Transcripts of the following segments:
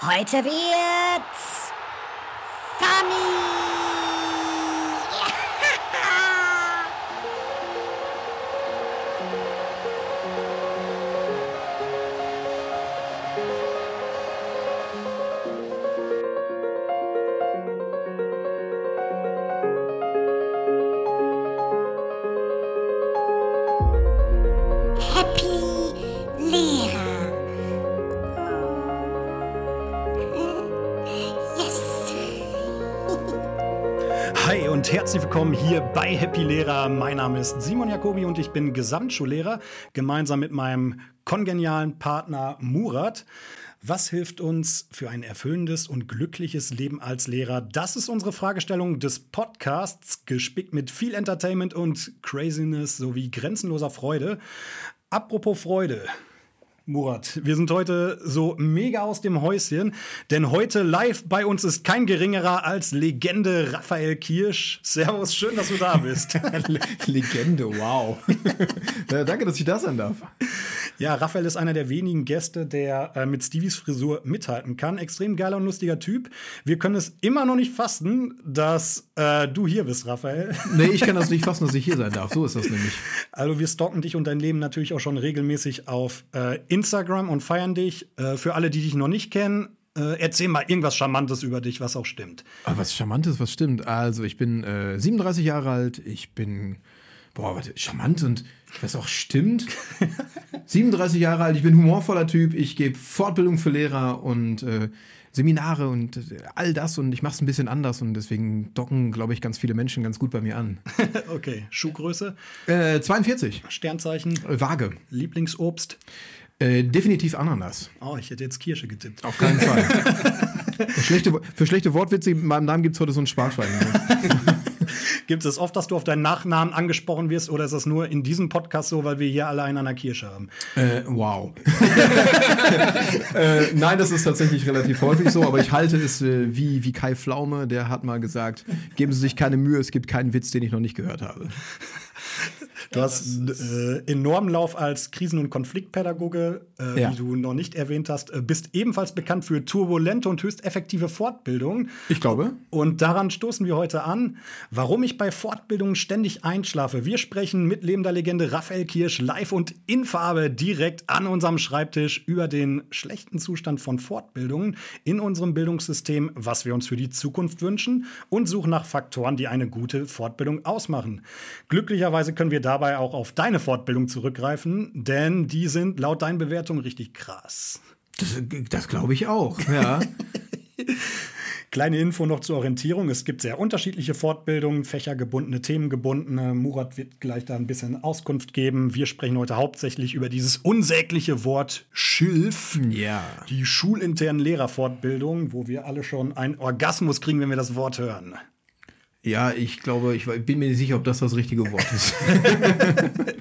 Heute wird's funny. Herzlich willkommen hier bei Happy Lehrer. Mein Name ist Simon Jacobi und ich bin Gesamtschullehrer, gemeinsam mit meinem kongenialen Partner Murat. Was hilft uns für ein erfüllendes und glückliches Leben als Lehrer? Das ist unsere Fragestellung des Podcasts, gespickt mit viel Entertainment und Craziness sowie grenzenloser Freude. Apropos Freude. Murat, wir sind heute so mega aus dem Häuschen, denn heute live bei uns ist kein geringerer als Legende Raphael Kirsch. Servus, schön, dass du da bist. Legende, wow. ja, danke, dass ich da sein darf. Ja, Raphael ist einer der wenigen Gäste, der äh, mit Stevies Frisur mithalten kann. Extrem geiler und lustiger Typ. Wir können es immer noch nicht fassen, dass äh, du hier bist, Raphael. Nee, ich kann das nicht fassen, dass ich hier sein darf. So ist das nämlich. Also wir stalken dich und dein Leben natürlich auch schon regelmäßig auf äh, Instagram und feiern dich. Äh, für alle, die dich noch nicht kennen, äh, erzähl mal irgendwas Charmantes über dich, was auch stimmt. Aber was Charmantes, was stimmt. Also, ich bin äh, 37 Jahre alt. Ich bin, boah, warte, charmant und was auch stimmt. 37 Jahre alt. Ich bin humorvoller Typ. Ich gebe Fortbildung für Lehrer und äh, Seminare und äh, all das. Und ich mache es ein bisschen anders. Und deswegen docken, glaube ich, ganz viele Menschen ganz gut bei mir an. okay, Schuhgröße, Äh, 42. Sternzeichen, Äh, Waage. Lieblingsobst. Äh, definitiv Ananas. Oh, ich hätte jetzt Kirsche getippt. Auf keinen Fall. für, schlechte, für schlechte Wortwitze in meinem Namen gibt es heute so ein Sparschwein. Gibt es oft, dass du auf deinen Nachnamen angesprochen wirst oder ist das nur in diesem Podcast so, weil wir hier alle einen an der Kirsche haben? äh, wow. äh, nein, das ist tatsächlich relativ häufig so, aber ich halte es äh, wie, wie Kai Pflaume, der hat mal gesagt, geben Sie sich keine Mühe, es gibt keinen Witz, den ich noch nicht gehört habe. Du hast äh, enormen Lauf als Krisen- und Konfliktpädagoge, äh, Ja. wie du noch nicht erwähnt hast, äh, bist ebenfalls bekannt für turbulente und höchst effektive Fortbildung. Ich glaube. Und daran stoßen wir heute an, warum ich bei Fortbildungen ständig einschlafe. Wir sprechen mit lebender Legende Raphael Kirsch live und in Farbe direkt an unserem Schreibtisch über den schlechten Zustand von Fortbildungen in unserem Bildungssystem, was wir uns für die Zukunft wünschen und suchen nach Faktoren, die eine gute Fortbildung ausmachen. Glücklicherweise können wir dabei auch auf deine Fortbildung zurückgreifen, denn die sind laut deinen Bewertungen richtig krass. Das, das glaube ich auch, ja. Kleine Info noch zur Orientierung. Es gibt sehr unterschiedliche Fortbildungen, fächergebundene, themengebundene. Murat wird gleich da ein bisschen Auskunft geben. Wir sprechen heute hauptsächlich über dieses unsägliche Wort Schilf. Ja. Die schulinternen Lehrerfortbildungen, wo wir alle schon einen Orgasmus kriegen, wenn wir das Wort hören. Ja, ich glaube, ich bin mir nicht sicher, ob das das richtige Wort ist.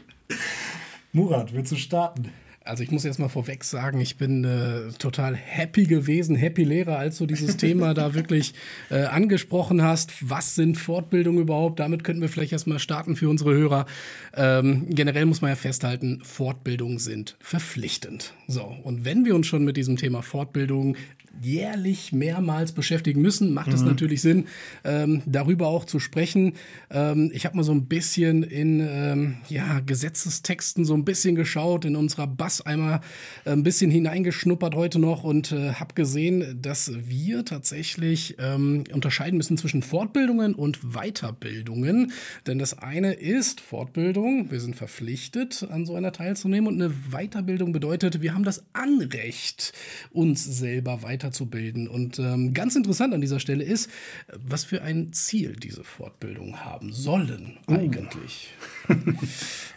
Murat, willst du starten? Also ich muss jetzt mal vorweg sagen, ich bin äh, total happy gewesen, happy Lehrer, als du dieses Thema da wirklich äh, angesprochen hast. Was sind Fortbildungen überhaupt? Damit könnten wir vielleicht erstmal starten für unsere Hörer. Ähm, generell muss man ja festhalten, Fortbildungen sind verpflichtend. So, und wenn wir uns schon mit diesem Thema Fortbildung jährlich mehrmals beschäftigen müssen, macht es natürlich Sinn, ähm, darüber auch zu sprechen. Ähm, ich habe mal so ein bisschen in ähm, ja, Gesetzestexten so ein bisschen geschaut, in unserer Bass einmal äh, ein bisschen hineingeschnuppert heute noch und äh, habe gesehen, dass wir tatsächlich ähm, unterscheiden müssen zwischen Fortbildungen und Weiterbildungen. Denn das eine ist Fortbildung, wir sind verpflichtet, an so einer teilzunehmen und eine Weiterbildung bedeutet, wir haben das Anrecht, uns selber weiterzubilden. Und ähm, ganz interessant an dieser Stelle ist, was für ein Ziel diese Fortbildungen haben sollen eigentlich.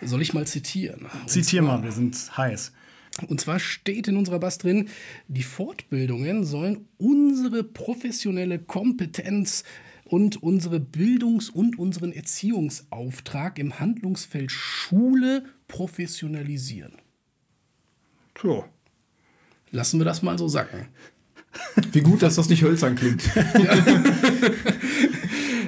Soll ich mal zitieren? Zitier mal, wir sind heiß. und zwar steht in unserer Bass drin, die Fortbildungen sollen unsere professionelle Kompetenz und unsere Bildungs- und unseren Erziehungsauftrag im Handlungsfeld Schule professionalisieren. So. Lassen wir das mal so sacken. Wie gut, dass das nicht hölzern klingt. Ja,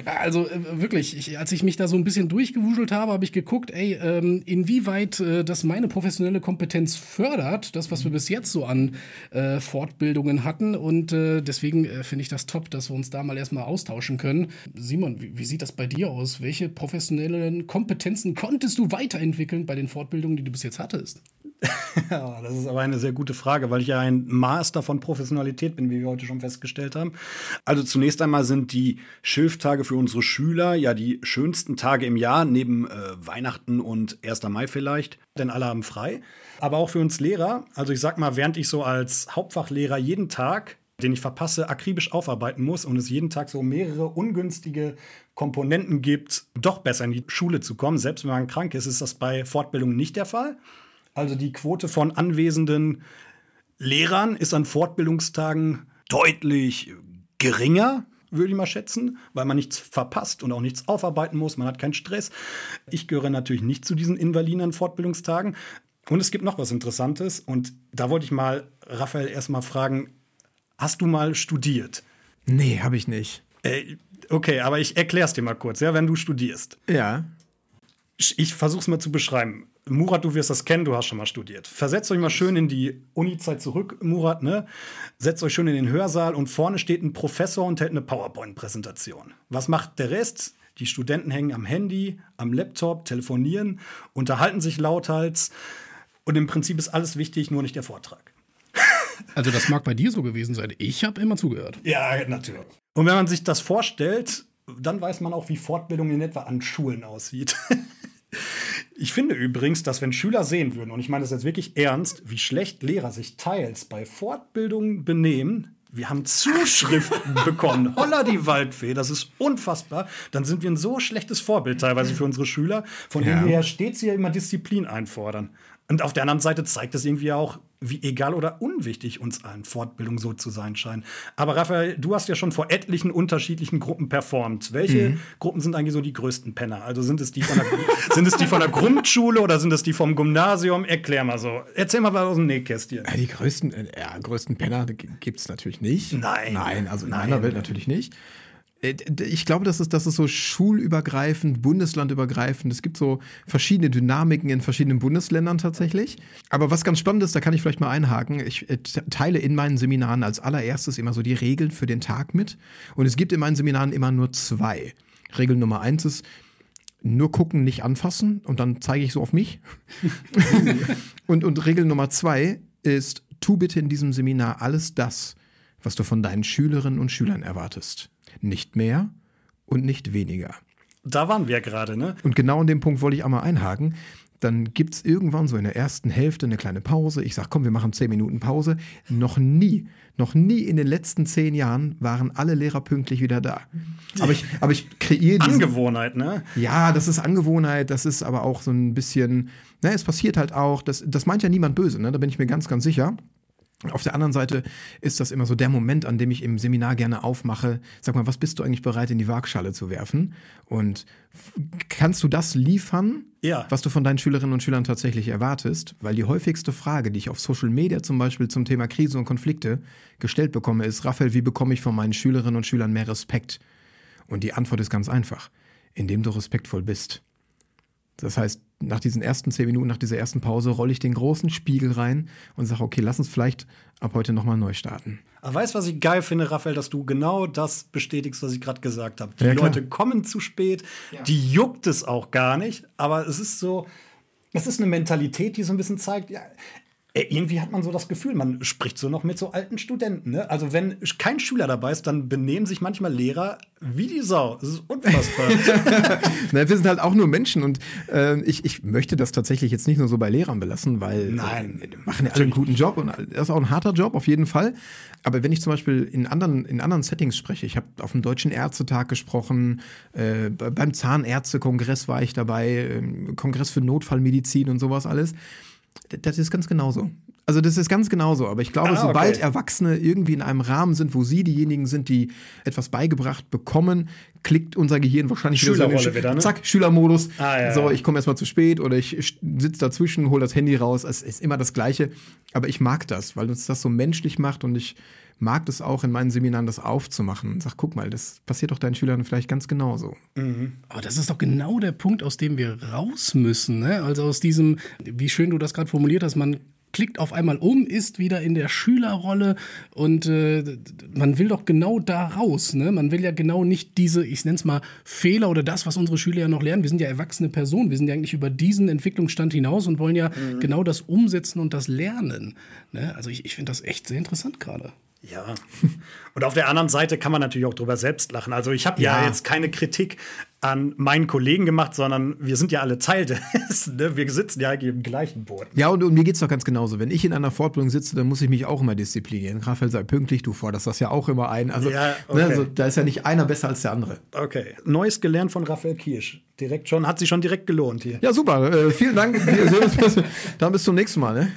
also äh, wirklich, ich, als ich mich da so ein bisschen durchgewuschelt habe, habe ich geguckt, ey, ähm, inwieweit äh, das meine professionelle Kompetenz fördert, das, was wir bis jetzt so an äh, Fortbildungen hatten. Und äh, deswegen äh, finde ich das top, dass wir uns da mal erstmal austauschen können. Simon, wie, wie sieht das bei dir aus? Welche professionellen Kompetenzen konntest du weiterentwickeln bei den Fortbildungen, die du bis jetzt hattest? Das ist aber eine sehr gute Frage, weil ich ja ein Master von Professionalität bin, wie wir heute schon festgestellt haben. Also zunächst einmal sind die Schilftage für unsere Schüler ja die schönsten Tage im Jahr, neben äh, Weihnachten und 1. Mai vielleicht, denn alle haben frei. Aber auch für uns Lehrer, also ich sag mal, während ich so als Hauptfachlehrer jeden Tag den ich verpasse, akribisch aufarbeiten muss und es jeden Tag so mehrere ungünstige Komponenten gibt, doch besser in die Schule zu kommen. Selbst wenn man krank ist, ist das bei Fortbildungen nicht der Fall. Also die Quote von anwesenden Lehrern ist an Fortbildungstagen deutlich geringer, würde ich mal schätzen, weil man nichts verpasst und auch nichts aufarbeiten muss. Man hat keinen Stress. Ich gehöre natürlich nicht zu diesen invaliden an Fortbildungstagen. Und es gibt noch was Interessantes. Und da wollte ich mal Raphael erstmal fragen: Hast du mal studiert? Nee, habe ich nicht. Äh, okay, aber ich erkläre es dir mal kurz, ja, wenn du studierst. Ja. Ich versuche es mal zu beschreiben. Murat, du wirst das kennen, du hast schon mal studiert. Versetzt euch mal schön in die Uni-Zeit zurück, Murat, ne? Setzt euch schön in den Hörsaal und vorne steht ein Professor und hält eine PowerPoint-Präsentation. Was macht der Rest? Die Studenten hängen am Handy, am Laptop, telefonieren, unterhalten sich lauthals und im Prinzip ist alles wichtig, nur nicht der Vortrag. Also das mag bei dir so gewesen sein. Ich habe immer zugehört. Ja, natürlich. Und wenn man sich das vorstellt, dann weiß man auch, wie Fortbildung in etwa an Schulen aussieht. Ich finde übrigens, dass wenn Schüler sehen würden, und ich meine das jetzt wirklich ernst, wie schlecht Lehrer sich teils bei Fortbildungen benehmen, wir haben Zuschriften bekommen. Holla die Waldfee, das ist unfassbar. Dann sind wir ein so schlechtes Vorbild teilweise für unsere Schüler, von Ja. denen wir ja stets hier immer Disziplin einfordern. Und auf der anderen Seite zeigt es irgendwie auch, wie egal oder unwichtig uns allen Fortbildung so zu sein scheint. Aber Raphael, du hast ja schon vor etlichen unterschiedlichen Gruppen performt. Welche Gruppen sind eigentlich so die größten Penner? Also sind es die von der, sind es die von der Grundschule oder sind es die vom Gymnasium? Erklär mal so. Erzähl mal was aus dem Nähkästchen. Die größten, äh, ja, größten Penner gibt es natürlich nicht. Nein. Nein, also in Nein. meiner Welt natürlich nicht. Äh, Ich glaube, das ist, das ist so schulübergreifend, bundeslandübergreifend. Es gibt so verschiedene Dynamiken in verschiedenen Bundesländern tatsächlich. Aber was ganz spannend ist, da kann ich vielleicht mal einhaken. Ich äh, te- teile in meinen Seminaren als allererstes immer so die Regeln für den Tag mit. Und es gibt in meinen Seminaren immer nur zwei. Regel Nummer eins ist, nur gucken, nicht anfassen und dann zeige ich so auf mich. und, und Regel Nummer zwei ist, tu bitte in diesem Seminar alles das, was du von deinen Schülerinnen und Schülern erwartest. Nicht mehr und nicht weniger. Da waren wir gerade, ne? Und genau an dem Punkt wollte ich einmal einhaken. Dann gibt es irgendwann so in der ersten Hälfte eine kleine Pause. Ich sage, komm, wir machen zehn Minuten Pause. Noch nie, noch nie in den letzten zehn Jahren waren alle Lehrer pünktlich wieder da. Aber ich, aber ich kreiere diesen, Angewohnheit, ne? ja, das ist Angewohnheit, das ist aber auch so ein bisschen, ne, es passiert halt auch, das, das meint ja niemand böse, ne, da bin ich mir ganz, ganz sicher. Auf der anderen Seite ist das immer so der Moment, an dem ich im Seminar gerne aufmache. Sag mal, was bist du eigentlich bereit in die Waagschale zu werfen? Und kannst du das liefern, Ja. was du von deinen Schülerinnen und Schülern tatsächlich erwartest? Weil die häufigste Frage, die ich auf Social Media zum Beispiel zum Thema Krise und Konflikte gestellt bekomme, ist, Raphael, wie bekomme ich von meinen Schülerinnen und Schülern mehr Respekt? Und die Antwort ist ganz einfach, indem du respektvoll bist. Das heißt, nach diesen ersten zehn Minuten, nach dieser ersten Pause, rolle ich den großen Spiegel rein und sage, okay, lass uns vielleicht ab heute nochmal neu starten. Aber weißt du, was ich geil finde, Raphael, dass du genau das bestätigst, was ich gerade gesagt habe. Die Ja. Leute kommen zu spät, die juckt es auch gar nicht, aber es ist so, es ist eine Mentalität, die so ein bisschen zeigt, ja, irgendwie hat man so das Gefühl, man spricht so noch mit so alten Studenten. Ne? Also wenn kein Schüler dabei ist, dann benehmen sich manchmal Lehrer wie die Sau. Das ist unfassbar. Na, wir sind halt auch nur Menschen und äh, ich, ich möchte das tatsächlich jetzt nicht nur so bei Lehrern belassen, weil Nein. äh, machen ja alle einen guten Job und das ist auch ein harter Job auf jeden Fall. Aber wenn ich zum Beispiel in anderen, in anderen Settings spreche, ich habe auf dem Deutschen Ärztetag gesprochen, äh, be- beim Zahnärztekongress war ich dabei, ähm, Kongress für Notfallmedizin und sowas alles. Das ist ganz genauso. Also das ist ganz genauso. Aber ich glaube, Ah, okay. sobald Erwachsene irgendwie in einem Rahmen sind, wo sie diejenigen sind, die etwas beigebracht bekommen, klickt unser Gehirn wahrscheinlich wieder so Schülerrolle wieder, ne? Zack, Schülermodus. Ah, ja, so, ich komme erstmal zu spät oder ich sitze dazwischen, hole das Handy raus. Es ist immer das Gleiche. Aber ich mag das, weil uns das so menschlich macht und ich mag das auch in meinen Seminaren, das aufzumachen und sag, guck mal, das passiert doch deinen Schülern vielleicht ganz genauso. Aber das ist doch genau der Punkt, aus dem wir raus müssen. Ne? Also aus diesem, wie schön du das gerade formuliert hast, man klickt auf einmal um, ist wieder in der Schülerrolle und äh, man will doch genau da raus. Ne? Man will ja genau nicht diese, ich nenne es mal, Fehler oder das, was unsere Schüler ja noch lernen. Wir sind ja erwachsene Personen, wir sind ja eigentlich über diesen Entwicklungsstand hinaus und wollen ja genau das umsetzen und das lernen. Ne? Also ich, ich finde das echt sehr interessant gerade. Ja. Und auf der anderen Seite kann man natürlich auch drüber selbst lachen. Also ich habe ja. Ja. jetzt keine Kritik an meinen Kollegen gemacht, sondern wir sind ja alle Teil dessen. Ne? Wir sitzen ja eigentlich im gleichen Boot. Ja, und, und mir geht's doch ganz genauso. Wenn ich in einer Fortbildung sitze, dann muss ich mich auch immer disziplinieren. Raphael sei pünktlich, du forderst das ja auch immer ein. Also, Ja, ne, okay. also da ist ja nicht einer besser als der andere. Okay. Neues gelernt von Raphael Kirsch. Direkt schon, hat sich schon direkt gelohnt hier. Ja, super. Äh, vielen Dank. Dann bis zum nächsten Mal. Ne?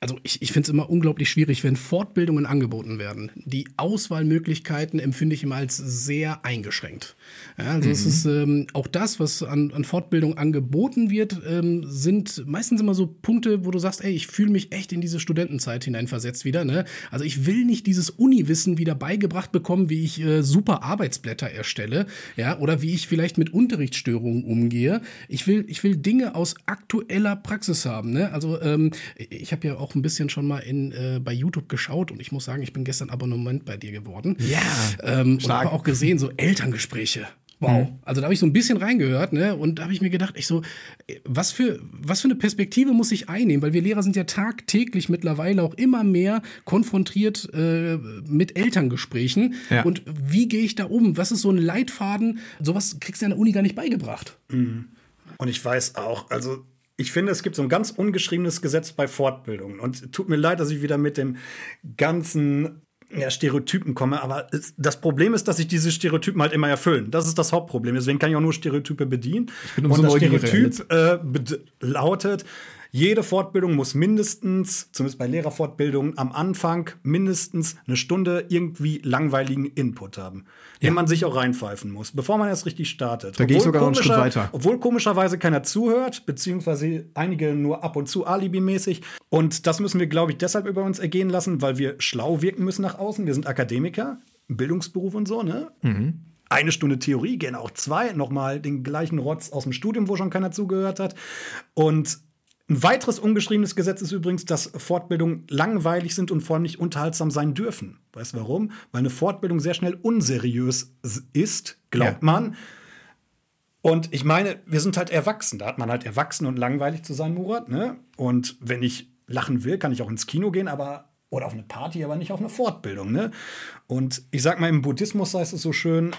Also ich, ich finde es immer unglaublich schwierig, wenn Fortbildungen angeboten werden. Die Auswahlmöglichkeiten empfinde ich immer als sehr eingeschränkt. Ja, also es ist ähm, auch das, was an, an Fortbildung angeboten wird, ähm, sind meistens immer so Punkte, wo du sagst, ey, ich fühle mich echt in diese Studentenzeit hineinversetzt wieder. Ne? Also ich will nicht dieses Uniwissen wieder beigebracht bekommen, wie ich äh, super Arbeitsblätter erstelle, ja, oder wie ich vielleicht mit Unterrichtsstörungen umgehe. Ich will, ich will Dinge aus aktueller Praxis haben. Ne? Also ähm, ich habe ja auch ein bisschen schon mal in, äh, bei YouTube geschaut und ich muss sagen, ich bin gestern Abonnement bei dir geworden. Ja, Ähm, und habe auch gesehen, so Elterngespräche. Wow. Also da habe ich so ein bisschen reingehört, ne? Und da habe ich mir gedacht, ich so, äh, was für, was für eine Perspektive muss ich einnehmen? Weil wir Lehrer sind ja tagtäglich mittlerweile auch immer mehr konfrontiert äh, mit Elterngesprächen. Ja. Und wie gehe ich da um? Was ist so ein Leitfaden? Sowas kriegst du an der Uni gar nicht beigebracht. Und ich weiß auch, also ich finde, es gibt so ein ganz ungeschriebenes Gesetz bei Fortbildungen. Und tut mir leid, dass ich wieder mit dem ganzen ja, Stereotypen komme, aber das Problem ist, dass sich diese Stereotypen halt immer erfüllen. Das ist das Hauptproblem. Deswegen kann ich auch nur Stereotype bedienen. bin Und umso das neugieriger Stereotyp äh, lautet, jede Fortbildung muss mindestens, zumindest bei Lehrerfortbildungen, am Anfang mindestens eine Stunde irgendwie langweiligen Input haben, den man sich auch reinpfeifen muss, bevor man erst richtig startet. Da gehe ich Obwohl sogar noch einen Schritt weiter. obwohl komischerweise keiner zuhört, beziehungsweise einige nur ab und zu alibimäßig. Und das müssen wir, glaube ich, deshalb über uns ergehen lassen, weil wir schlau wirken müssen nach außen. Wir sind Akademiker, Bildungsberuf und so, ne? Eine Stunde Theorie, gerne auch zwei, nochmal den gleichen Rotz aus dem Studium, wo schon keiner zugehört hat. Und ein weiteres ungeschriebenes Gesetz ist übrigens, dass Fortbildungen langweilig sind und vor allem nicht unterhaltsam sein dürfen. Weißt du warum? Weil eine Fortbildung sehr schnell unseriös ist, glaubt Ja. man. Und ich meine, wir sind halt erwachsen. Da hat man halt erwachsen und langweilig zu sein, Murat. Ne? Und wenn ich lachen will, kann ich auch ins Kino gehen, aber oder auf eine Party, aber nicht auf eine Fortbildung. Ne? Und ich sag mal, im Buddhismus heißt es so schön,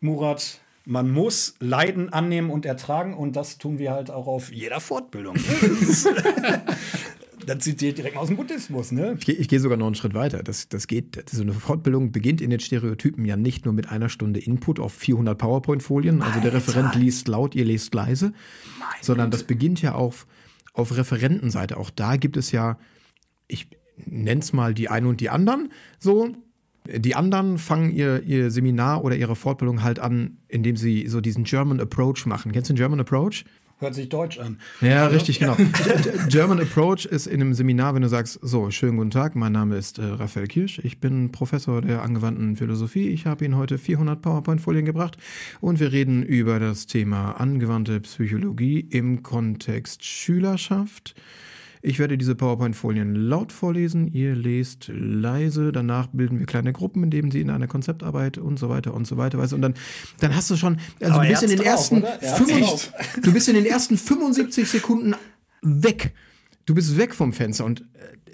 Murat, man muss Leiden annehmen und ertragen und das tun wir halt auch auf jeder Fortbildung. Das zitiert direkt mal aus dem Buddhismus, ne? Ich, ich gehe sogar noch einen Schritt weiter. Das, das geht, so eine Fortbildung beginnt in den Stereotypen ja nicht nur mit einer Stunde Input auf 400 PowerPoint-Folien. Also der Referent liest laut, ihr lest leise. sondern das beginnt ja auf, auf Referentenseite. Auch da gibt es ja, ich nenne es mal die einen und die anderen. So, die anderen fangen ihr, ihr Seminar oder ihre Fortbildung halt an, indem sie so diesen German Approach machen. Kennst du den German Approach? Hört sich deutsch an. Ja, richtig, genau. German Approach ist in einem Seminar, wenn du sagst, so, schönen guten Tag, mein Name ist äh, Raphael Kirsch, ich bin Professor der angewandten Philosophie. Ich habe Ihnen heute 400 PowerPoint-Folien gebracht und wir reden über das Thema angewandte Psychologie im Kontext Schülerschaft. Ich werde diese PowerPoint-Folien laut vorlesen, ihr lest leise, danach bilden wir kleine Gruppen, in denen sie in einer Konzeptarbeit und so weiter und so weiter, weißt und dann, dann hast du schon, also Aber du bist in den drauf, ersten, oder? Er hat's 75 drauf. du bist in den ersten 75 Sekunden weg. Du bist weg vom Fenster und äh,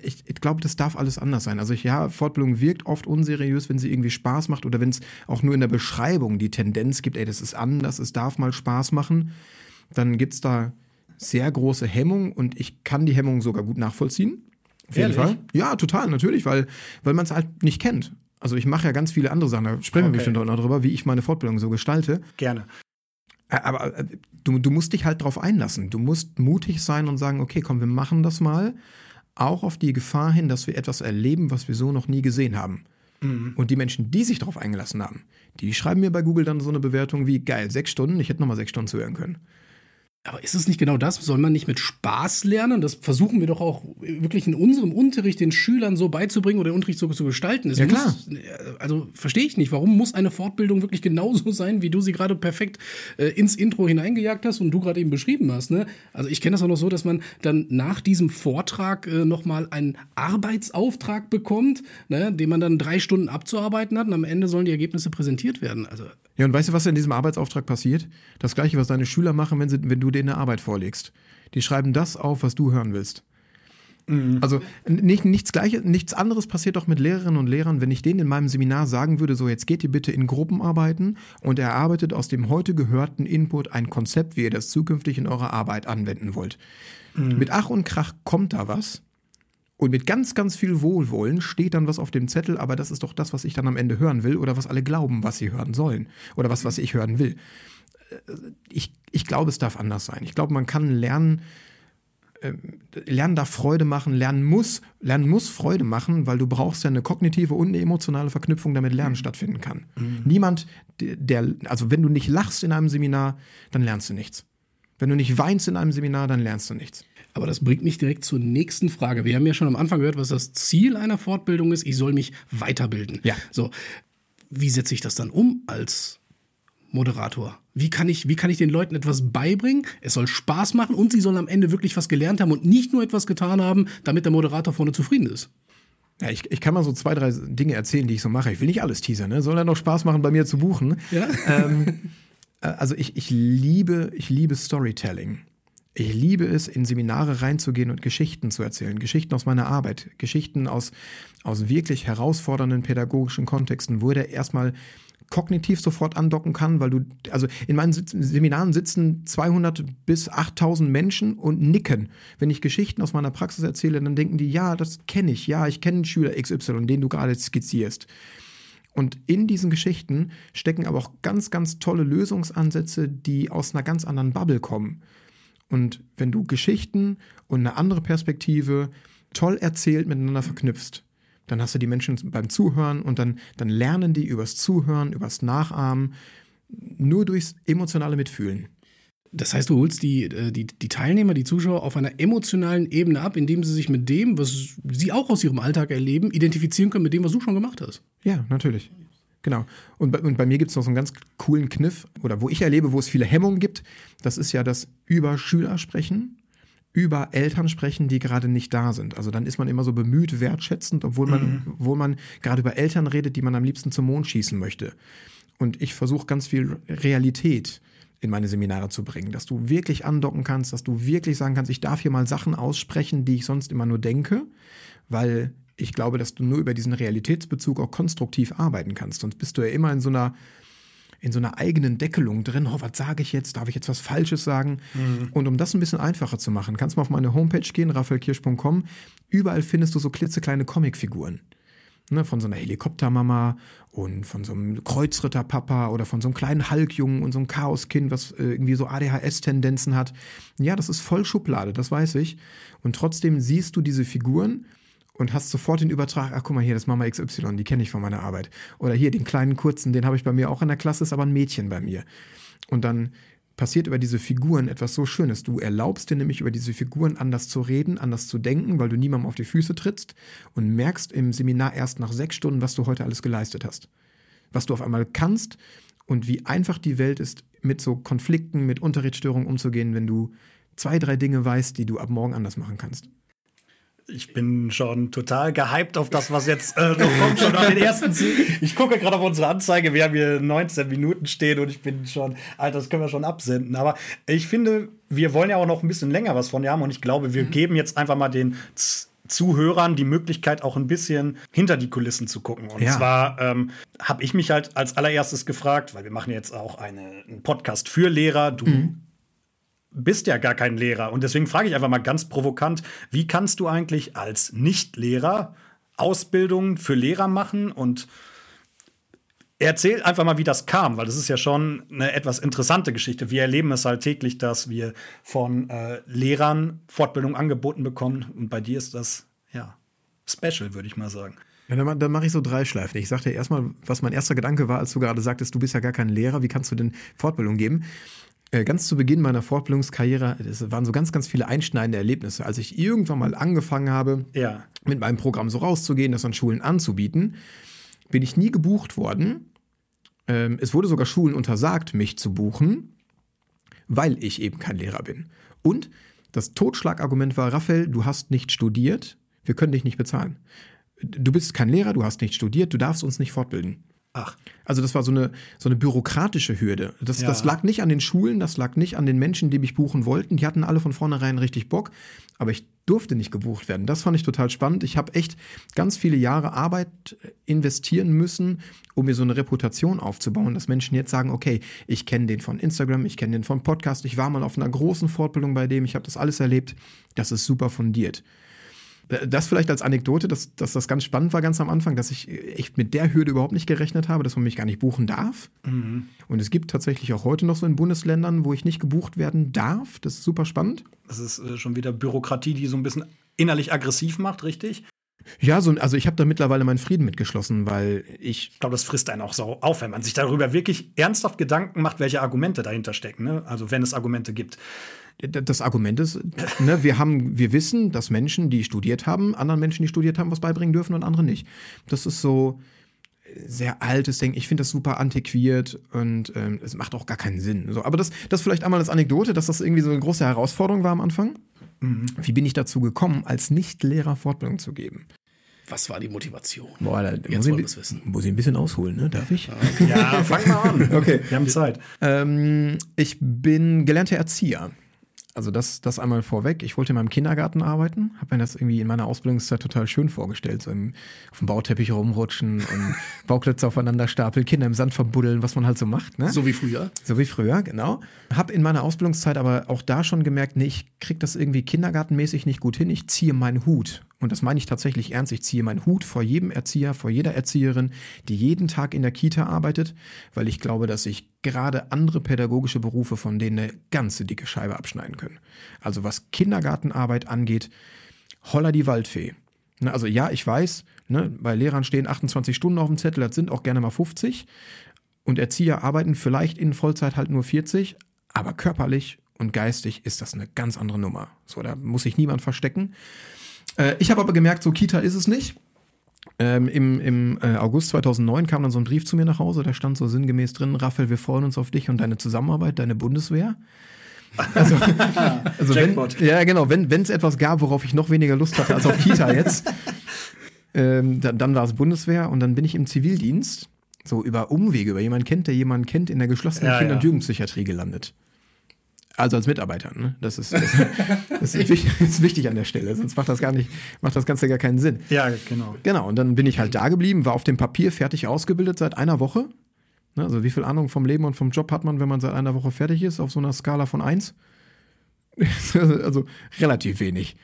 ich, ich glaube, das darf alles anders sein. Also ich, ja, Fortbildung wirkt oft unseriös, wenn sie irgendwie Spaß macht oder wenn es auch nur in der Beschreibung die Tendenz gibt, ey, das ist anders, es darf mal Spaß machen. Dann gibt es da sehr große Hemmung und ich kann die Hemmung sogar gut nachvollziehen. Auf jeden Ehrlich? Fall. Ja, total, natürlich, weil, weil man es halt nicht kennt. Also ich mache ja ganz viele andere Sachen, da sprechen wir Okay. bestimmt auch noch drüber, wie ich meine Fortbildung so gestalte. Gerne. Aber äh, du, du musst dich halt drauf einlassen. Du musst mutig sein und sagen, okay, komm, wir machen das mal. Auch auf die Gefahr hin, dass wir etwas erleben, was wir so noch nie gesehen haben. Und die Menschen, die sich darauf eingelassen haben, die schreiben mir bei Google dann so eine Bewertung wie, geil, sechs Stunden, ich hätte noch mal sechs Stunden zuhören können. Aber ist es nicht genau das? Soll man nicht mit Spaß lernen? Das versuchen wir doch auch wirklich in unserem Unterricht den Schülern so beizubringen oder den Unterricht so zu gestalten. Es Ja, muss, klar. Also verstehe ich nicht. Warum muss eine Fortbildung wirklich genauso sein, wie du sie gerade perfekt äh, ins Intro hineingejagt hast und du gerade eben beschrieben hast? Ne? Also ich kenne das auch noch so, dass man dann nach diesem Vortrag äh, nochmal einen Arbeitsauftrag bekommt, ne, den man dann drei Stunden abzuarbeiten hat und am Ende sollen die Ergebnisse präsentiert werden. Also Ja, und weißt du, was in diesem Arbeitsauftrag passiert? Das gleiche, was deine Schüler machen, wenn, sie, wenn du denen eine Arbeit vorlegst. Die schreiben das auf, was du hören willst. Also nicht, nichts, Gleiches, nichts anderes passiert doch mit Lehrerinnen und Lehrern, wenn ich denen in meinem Seminar sagen würde, so jetzt geht ihr bitte in Gruppenarbeiten und erarbeitet aus dem heute gehörten Input ein Konzept, wie ihr das zukünftig in eurer Arbeit anwenden wollt. Mit Ach und Krach kommt da was. Und mit ganz, ganz viel Wohlwollen steht dann was auf dem Zettel, aber das ist doch das, was ich dann am Ende hören will oder was alle glauben, was sie hören sollen oder was, was ich hören will. Äh, Ich, ich glaube, es darf anders sein. Ich glaube, man kann lernen, ähm, Lernen darf Freude machen, Lernen muss, Lernen muss Freude machen, weil du brauchst ja eine kognitive und eine emotionale Verknüpfung, damit Lernen stattfinden kann. Niemand, der- der, also wenn du nicht lachst in einem Seminar, dann lernst du nichts. Wenn du nicht weinst in einem Seminar, dann lernst du nichts. Aber das bringt mich direkt zur nächsten Frage. Wir haben ja schon am Anfang gehört, was das Ziel einer Fortbildung ist. Ich soll mich weiterbilden. Ja. So, wie setze ich das dann um als Moderator? Wie kann ich, wie kann ich den Leuten etwas beibringen? Es soll Spaß machen und sie sollen am Ende wirklich was gelernt haben und nicht nur etwas getan haben, damit der Moderator vorne zufrieden ist. Ja, ich, ich kann mal so zwei, drei Dinge erzählen, die ich so mache. Ich will nicht alles teasern, ne? Soll ja noch Spaß machen, bei mir zu buchen. Ja. Ähm, äh, also ich, ich liebe, ich liebe Storytelling. Ich liebe es, in Seminare reinzugehen und Geschichten zu erzählen. Geschichten aus meiner Arbeit. Geschichten aus, aus wirklich herausfordernden pädagogischen Kontexten, wo der erstmal kognitiv sofort andocken kann, weil du, also in meinen Seminaren sitzen 200 bis 8000 Menschen und nicken. Wenn ich Geschichten aus meiner Praxis erzähle, dann denken die, ja, das kenne ich, ja, ich kenne Schüler XY, den du gerade skizzierst. Und in diesen Geschichten stecken aber auch ganz, ganz tolle Lösungsansätze, die aus einer ganz anderen Bubble kommen. Und wenn du Geschichten und eine andere Perspektive toll erzählt miteinander verknüpfst, dann hast du die Menschen beim Zuhören und dann, dann lernen die übers Zuhören, übers Nachahmen, nur durchs emotionale Mitfühlen. Das heißt, du holst die, äh, die, die Teilnehmer, die Zuschauer auf einer emotionalen Ebene ab, indem sie sich mit dem, was sie auch aus ihrem Alltag erleben, identifizieren können mit dem, was du schon gemacht hast. Ja, natürlich. Genau. Und bei, und bei mir gibt es noch so einen ganz coolen Kniff, oder wo ich erlebe, wo es viele Hemmungen gibt. Das ist ja das über Schüler sprechen, über Eltern sprechen, die gerade nicht da sind. Also dann ist man immer so bemüht, wertschätzend, obwohl man, obwohl man gerade über Eltern redet, die man am liebsten zum Mond schießen möchte. Und ich versuche ganz viel Realität in meine Seminare zu bringen, dass du wirklich andocken kannst, dass du wirklich sagen kannst, ich darf hier mal Sachen aussprechen, die ich sonst immer nur denke, weil ich glaube, dass du nur über diesen Realitätsbezug auch konstruktiv arbeiten kannst. Sonst bist du ja immer in so einer, in so einer eigenen Deckelung drin. Oh, was sage ich jetzt? Darf ich jetzt was Falsches sagen? Und um das ein bisschen einfacher zu machen, kannst du mal auf meine Homepage gehen, raphaelkirsch.com. Überall findest du so klitzekleine Comicfiguren. Ne, von so einer Helikoptermama und von so einem Kreuzritterpapa oder von so einem kleinen Hulkjungen und so einem Chaoskind, was äh, irgendwie so ADHS-Tendenzen hat. Ja, das ist voll Schublade, das weiß ich. Und trotzdem siehst du diese Figuren und hast sofort den Übertrag, ach guck mal hier, das Mama XY, die kenne ich von meiner Arbeit. Oder hier, den kleinen kurzen, den habe ich bei mir auch in der Klasse, ist aber ein Mädchen bei mir. Und dann passiert über diese Figuren etwas so Schönes. Du erlaubst dir nämlich über diese Figuren anders zu reden, anders zu denken, weil du niemandem auf die Füße trittst und merkst im Seminar erst nach sechs Stunden, was du heute alles geleistet hast. Was du auf einmal kannst und wie einfach die Welt ist, mit so Konflikten, mit Unterrichtsstörungen umzugehen, wenn du zwei, drei Dinge weißt, die du ab morgen anders machen kannst. Ich bin schon total gehypt auf das, was jetzt äh, noch kommt, schon den ersten Zügen. Ich gucke gerade auf unsere Anzeige, wir haben hier 19 Minuten stehen und ich bin schon, Alter, das können wir schon absenden. Aber ich finde, wir wollen ja auch noch ein bisschen länger was von dir haben und ich glaube, wir geben jetzt einfach mal den Zuhörern die Möglichkeit, auch ein bisschen hinter die Kulissen zu gucken. Und Ja. zwar ähm, habe ich mich halt als allererstes gefragt, weil wir machen jetzt auch eine, einen Podcast für Lehrer. Du bist ja gar kein Lehrer. Und deswegen frage ich einfach mal ganz provokant, wie kannst du eigentlich als Nicht-Lehrer Ausbildung für Lehrer machen? Und erzähl einfach mal, wie das kam, weil das ist ja schon eine etwas interessante Geschichte. Wir erleben es halt täglich, dass wir von äh, Lehrern Fortbildung angeboten bekommen. Und bei dir ist das, ja, special, würde ich mal sagen. Ja, dann, dann mache ich so drei Schleifen. Ich sagte erstmal, was mein erster Gedanke war, als du gerade sagtest, du bist ja gar kein Lehrer, wie kannst du denn Fortbildung geben? Äh, ganz zu Beginn meiner Fortbildungskarriere, es waren so ganz, ganz viele einschneidende Erlebnisse. Als ich irgendwann mal angefangen habe, Ja. mit meinem Programm so rauszugehen, das an Schulen anzubieten, bin ich nie gebucht worden. Ähm, es wurde sogar Schulen untersagt, mich zu buchen, weil ich eben kein Lehrer bin. Und das Totschlagargument war, Raphael, du hast nicht studiert, wir können dich nicht bezahlen. Du bist kein Lehrer, du hast nicht studiert, du darfst uns nicht fortbilden. Ach, Also das war so eine, so eine bürokratische Hürde. Das, Ja. das lag nicht an den Schulen, das lag nicht an den Menschen, die mich buchen wollten. Die hatten alle von vornherein richtig Bock, aber ich durfte nicht gebucht werden. Das fand ich total spannend. Ich habe echt ganz viele Jahre Arbeit investieren müssen, um mir so eine Reputation aufzubauen, dass Menschen jetzt sagen, okay, ich kenne den von Instagram, ich kenne den von Podcast, ich war mal auf einer großen Fortbildung bei dem, ich habe das alles erlebt. Das ist super fundiert. Das vielleicht als Anekdote, dass, dass das ganz spannend war ganz am Anfang, dass ich echt mit der Hürde überhaupt nicht gerechnet habe, dass man mich gar nicht buchen darf. Und es gibt tatsächlich auch heute noch so in Bundesländern, wo ich nicht gebucht werden darf. Das ist super spannend. das ist äh, schon wieder Bürokratie, die so ein bisschen innerlich aggressiv macht, richtig? Ja, so, also ich habe da mittlerweile meinen Frieden mitgeschlossen, weil ich Ich glaube, das frisst einen auch so auf, wenn man sich darüber wirklich ernsthaft Gedanken macht, welche Argumente dahinter stecken. Ne? Also wenn es Argumente gibt. Das Argument ist, ne, wir haben, wir wissen, dass Menschen, die studiert haben, anderen Menschen, die studiert haben, was beibringen dürfen und andere nicht. Das ist so sehr altes Ding. Ich finde das super antiquiert und ähm, es macht auch gar keinen Sinn. So, aber das, das vielleicht einmal als Anekdote, dass das irgendwie so eine große Herausforderung war am Anfang. Wie bin ich dazu gekommen, als Nicht-Lehrer Fortbildung zu geben? Was war die Motivation? Boah, da Jetzt muss, wollen ich, es wissen. muss ich ein bisschen ausholen, ne? Darf ich? Ja, fang mal an. Okay. Wir haben Zeit. Ähm, ich bin gelernter Erzieher. Also das, das einmal vorweg. Ich wollte in meinem Kindergarten arbeiten, habe mir das irgendwie in meiner Ausbildungszeit total schön vorgestellt. So im, auf dem Bauteppich rumrutschen und Bauklötze aufeinander stapeln, Kinder im Sand verbuddeln, was man halt so macht. Ne? So wie früher. So wie früher, genau. Hab in meiner Ausbildungszeit aber auch da schon gemerkt, nee, ich krieg das irgendwie kindergartenmäßig nicht gut hin. Ich ziehe meinen Hut. Und das meine ich tatsächlich ernst. Ich ziehe meinen Hut vor jedem Erzieher, vor jeder Erzieherin, die jeden Tag in der Kita arbeitet, weil ich glaube, dass sich gerade andere pädagogische Berufe von denen eine ganze dicke Scheibe abschneiden können. Also was Kindergartenarbeit angeht, holla die Waldfee. Ne, Also ja, ich weiß, ne, bei Lehrern stehen 28 Stunden auf dem Zettel, das sind auch gerne mal 50. Und Erzieher arbeiten vielleicht in Vollzeit halt nur 40, aber körperlich und geistig ist das eine ganz andere Nummer. So, da muss sich niemand verstecken. Äh, ich habe aber gemerkt, so Kita ist es nicht. Ähm, Im im äh, August 2009 kam dann so ein Brief zu mir nach Hause, da stand so sinngemäß drin, Raphael, wir freuen uns auf dich und deine Zusammenarbeit, deine Bundeswehr. Also, also wenn, ja, genau, wenn es etwas gab, worauf ich noch weniger Lust hatte als auf Kita jetzt, ähm, dann, dann war es Bundeswehr und dann bin ich im Zivildienst, so über Umwege, über jemanden kennt, der jemanden kennt, in der geschlossenen Ja, Kinder- und ja. Jugendpsychiatrie gelandet. Also als Mitarbeiter, ne? Das ist, das, das ist, wichtig, ist wichtig an der Stelle, sonst macht das gar nicht, macht das Ganze gar keinen Sinn. Ja, genau. Genau, und dann bin ich halt da geblieben, war auf dem Papier fertig ausgebildet seit einer Woche. Ne, Also wie viel Ahnung vom Leben und vom Job hat man, wenn man seit einer Woche fertig ist, auf so einer Skala von 1? also relativ wenig.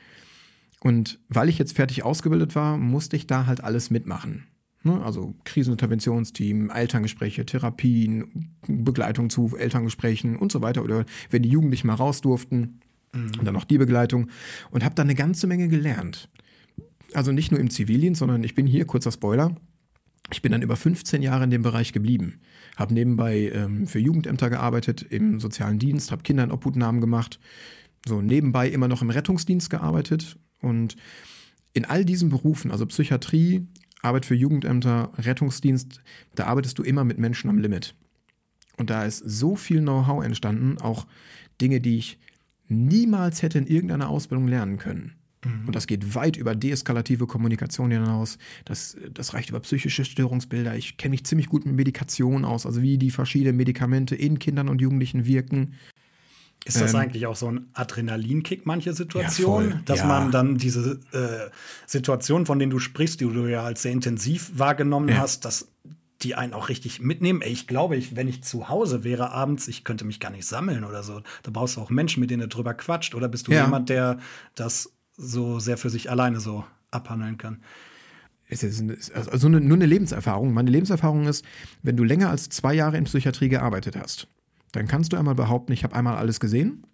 Und weil ich jetzt fertig ausgebildet war, musste ich da halt alles mitmachen. Ne, Also Kriseninterventionsteam, Elterngespräche, Therapien, Begleitung zu Elterngesprächen und so weiter. Oder wenn die Jugendlichen mal raus durften, dann noch die Begleitung. Und habe da eine ganze Menge gelernt. Also nicht nur im Zivildienst, sondern ich bin hier, kurzer Spoiler, ich bin dann über 15 Jahre in dem Bereich geblieben. Habe nebenbei ähm, für Jugendämter gearbeitet, im sozialen Dienst, habe Kinder in Obhutnahmen gemacht, so nebenbei immer noch im Rettungsdienst gearbeitet und in all diesen Berufen, also Psychiatrie, Arbeit für Jugendämter, Rettungsdienst, da arbeitest du immer mit Menschen am Limit. Und da ist so viel Know-how entstanden, auch Dinge, die ich niemals hätte in irgendeiner Ausbildung lernen können. Und das geht weit über deeskalative Kommunikation hinaus. Das, das reicht über psychische Störungsbilder. Ich kenne mich ziemlich gut mit Medikation aus, also wie die verschiedenen Medikamente in Kindern und Jugendlichen wirken. Ist das Ähm, eigentlich auch so ein Adrenalinkick, manche Situationen? voll, dass ja. man dann diese äh, Situationen, von denen du sprichst, die du ja als sehr intensiv wahrgenommen Ja. hast, dass die einen auch richtig mitnehmen. Ey, Ich glaube, ich, wenn ich zu Hause wäre abends, ich könnte mich gar nicht sammeln oder so. Da brauchst du auch Menschen, mit denen du drüber quatscht. Oder bist du Ja. jemand, der das so sehr für sich alleine so abhandeln kann? Es ist, also nur eine Lebenserfahrung. Meine Lebenserfahrung ist, wenn du länger als zwei Jahre in Psychiatrie gearbeitet hast, dann kannst du einmal behaupten, ich habe einmal alles gesehen.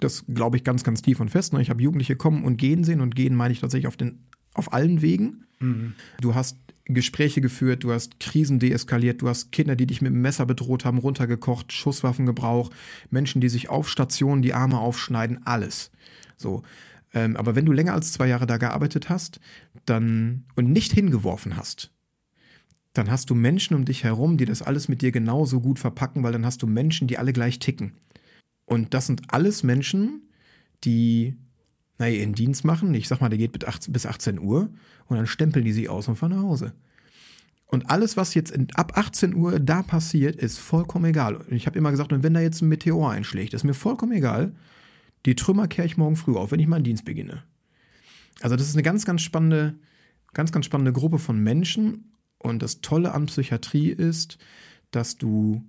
Das glaube ich ganz, ganz tief und fest. ne? Ich habe Jugendliche kommen und gehen sehen und gehen meine ich tatsächlich auf, den, auf allen Wegen. Du hast Gespräche geführt, du hast Krisen deeskaliert, du hast Kinder, die dich mit dem Messer bedroht haben, runtergekocht, Schusswaffengebrauch, Menschen, die sich auf Stationen die Arme aufschneiden, alles. So. Ähm, aber wenn du länger als zwei Jahre da gearbeitet hast, dann und nicht hingeworfen hast, dann hast du Menschen um dich herum, die das alles mit dir genauso gut verpacken, weil dann hast du Menschen, die alle gleich ticken. Und das sind alles Menschen, die naja, ihren Dienst machen. Ich sag mal, der geht bis 18 Uhr und dann stempeln die sie aus und fahren nach Hause. Und alles, was jetzt in, ab 18 Uhr da passiert, ist vollkommen egal. Und ich habe immer gesagt, und wenn da jetzt ein Meteor einschlägt, ist mir vollkommen egal. Die Trümmer kehre ich morgen früh auf, wenn ich meinen Dienst beginne. Also das ist eine ganz, ganz spannende, ganz, ganz spannende Gruppe von Menschen. Und das Tolle an Psychiatrie ist, dass du,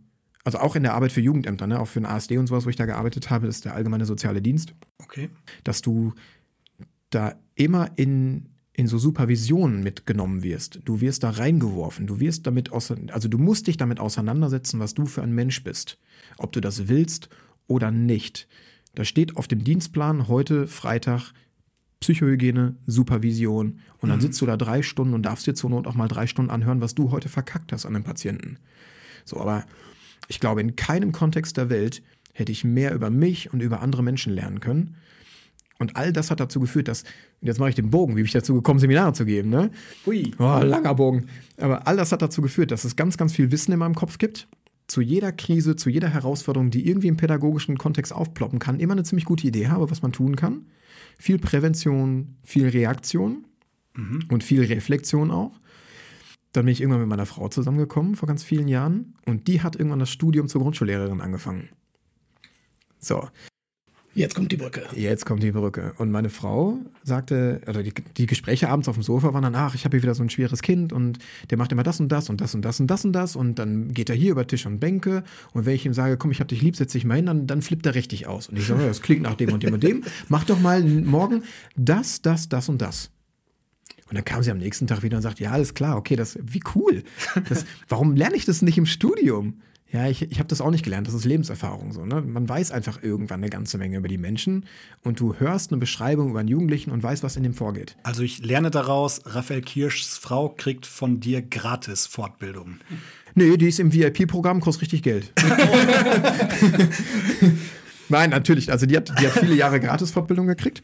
also auch in der Arbeit für Jugendämter, ne, auch für den ASD und sowas, wo ich da gearbeitet habe, das ist der allgemeine soziale Dienst. Okay. Dass du da immer in, in so Supervisionen mitgenommen wirst. Du wirst da reingeworfen. Du wirst damit, also du musst dich damit auseinandersetzen, was du für ein Mensch bist. Ob du das willst oder nicht. Da steht auf dem Dienstplan heute Freitag Psychohygiene, Supervision. Und dann mhm. sitzt du da drei Stunden und darfst dir zur Not auch mal drei Stunden anhören, was du heute verkackt hast an den Patienten. So, aber ich glaube, in keinem Kontext der Welt hätte ich mehr über mich und über andere Menschen lernen können. Und all das hat dazu geführt, dass, jetzt mache ich den Bogen, wie bin ich dazu gekommen, Seminare zu geben, ne? Hui. Oh, langer Bogen. Aber all das hat dazu geführt, dass es ganz, ganz viel Wissen in meinem Kopf gibt. Zu jeder Krise, zu jeder Herausforderung, die irgendwie im pädagogischen Kontext aufploppen kann, immer eine ziemlich gute Idee habe, was man tun kann viel Prävention, viel Reaktion mhm. und viel Reflexion auch. Dann bin ich irgendwann mit meiner Frau zusammengekommen vor ganz vielen Jahren und die hat irgendwann das Studium zur Grundschullehrerin angefangen. So, Jetzt kommt die Brücke. Jetzt kommt die Brücke. Und meine Frau sagte, also die, die Gespräche abends auf dem Sofa waren dann, ach, ich habe hier wieder so ein schweres Kind und der macht immer das und das und das und das und das und das und dann geht er hier über Tisch und Bänke und wenn ich ihm sage, komm, ich hab dich lieb, setz dich mal hin, dann, dann flippt er richtig aus. Und ich sage, das klingt nach dem und dem und dem. Mach doch mal morgen das, das, das und das. Und dann kam sie am nächsten Tag wieder und sagt, ja, alles klar, okay, das, wie cool. Das, warum lerne ich das nicht im Studium? Ja, ich, ich habe das auch nicht gelernt. Das ist Lebenserfahrung so. Ne? Man weiß einfach irgendwann eine ganze Menge über die Menschen und du hörst eine Beschreibung über einen Jugendlichen und weißt, was in dem vorgeht. Also ich lerne daraus, Raphael Kirschs Frau kriegt von dir gratis Fortbildung. Nee, die ist im VIP-Programm, kostet richtig Geld. Nein, natürlich. Also die hat, die hat viele Jahre Gratis-Fortbildung gekriegt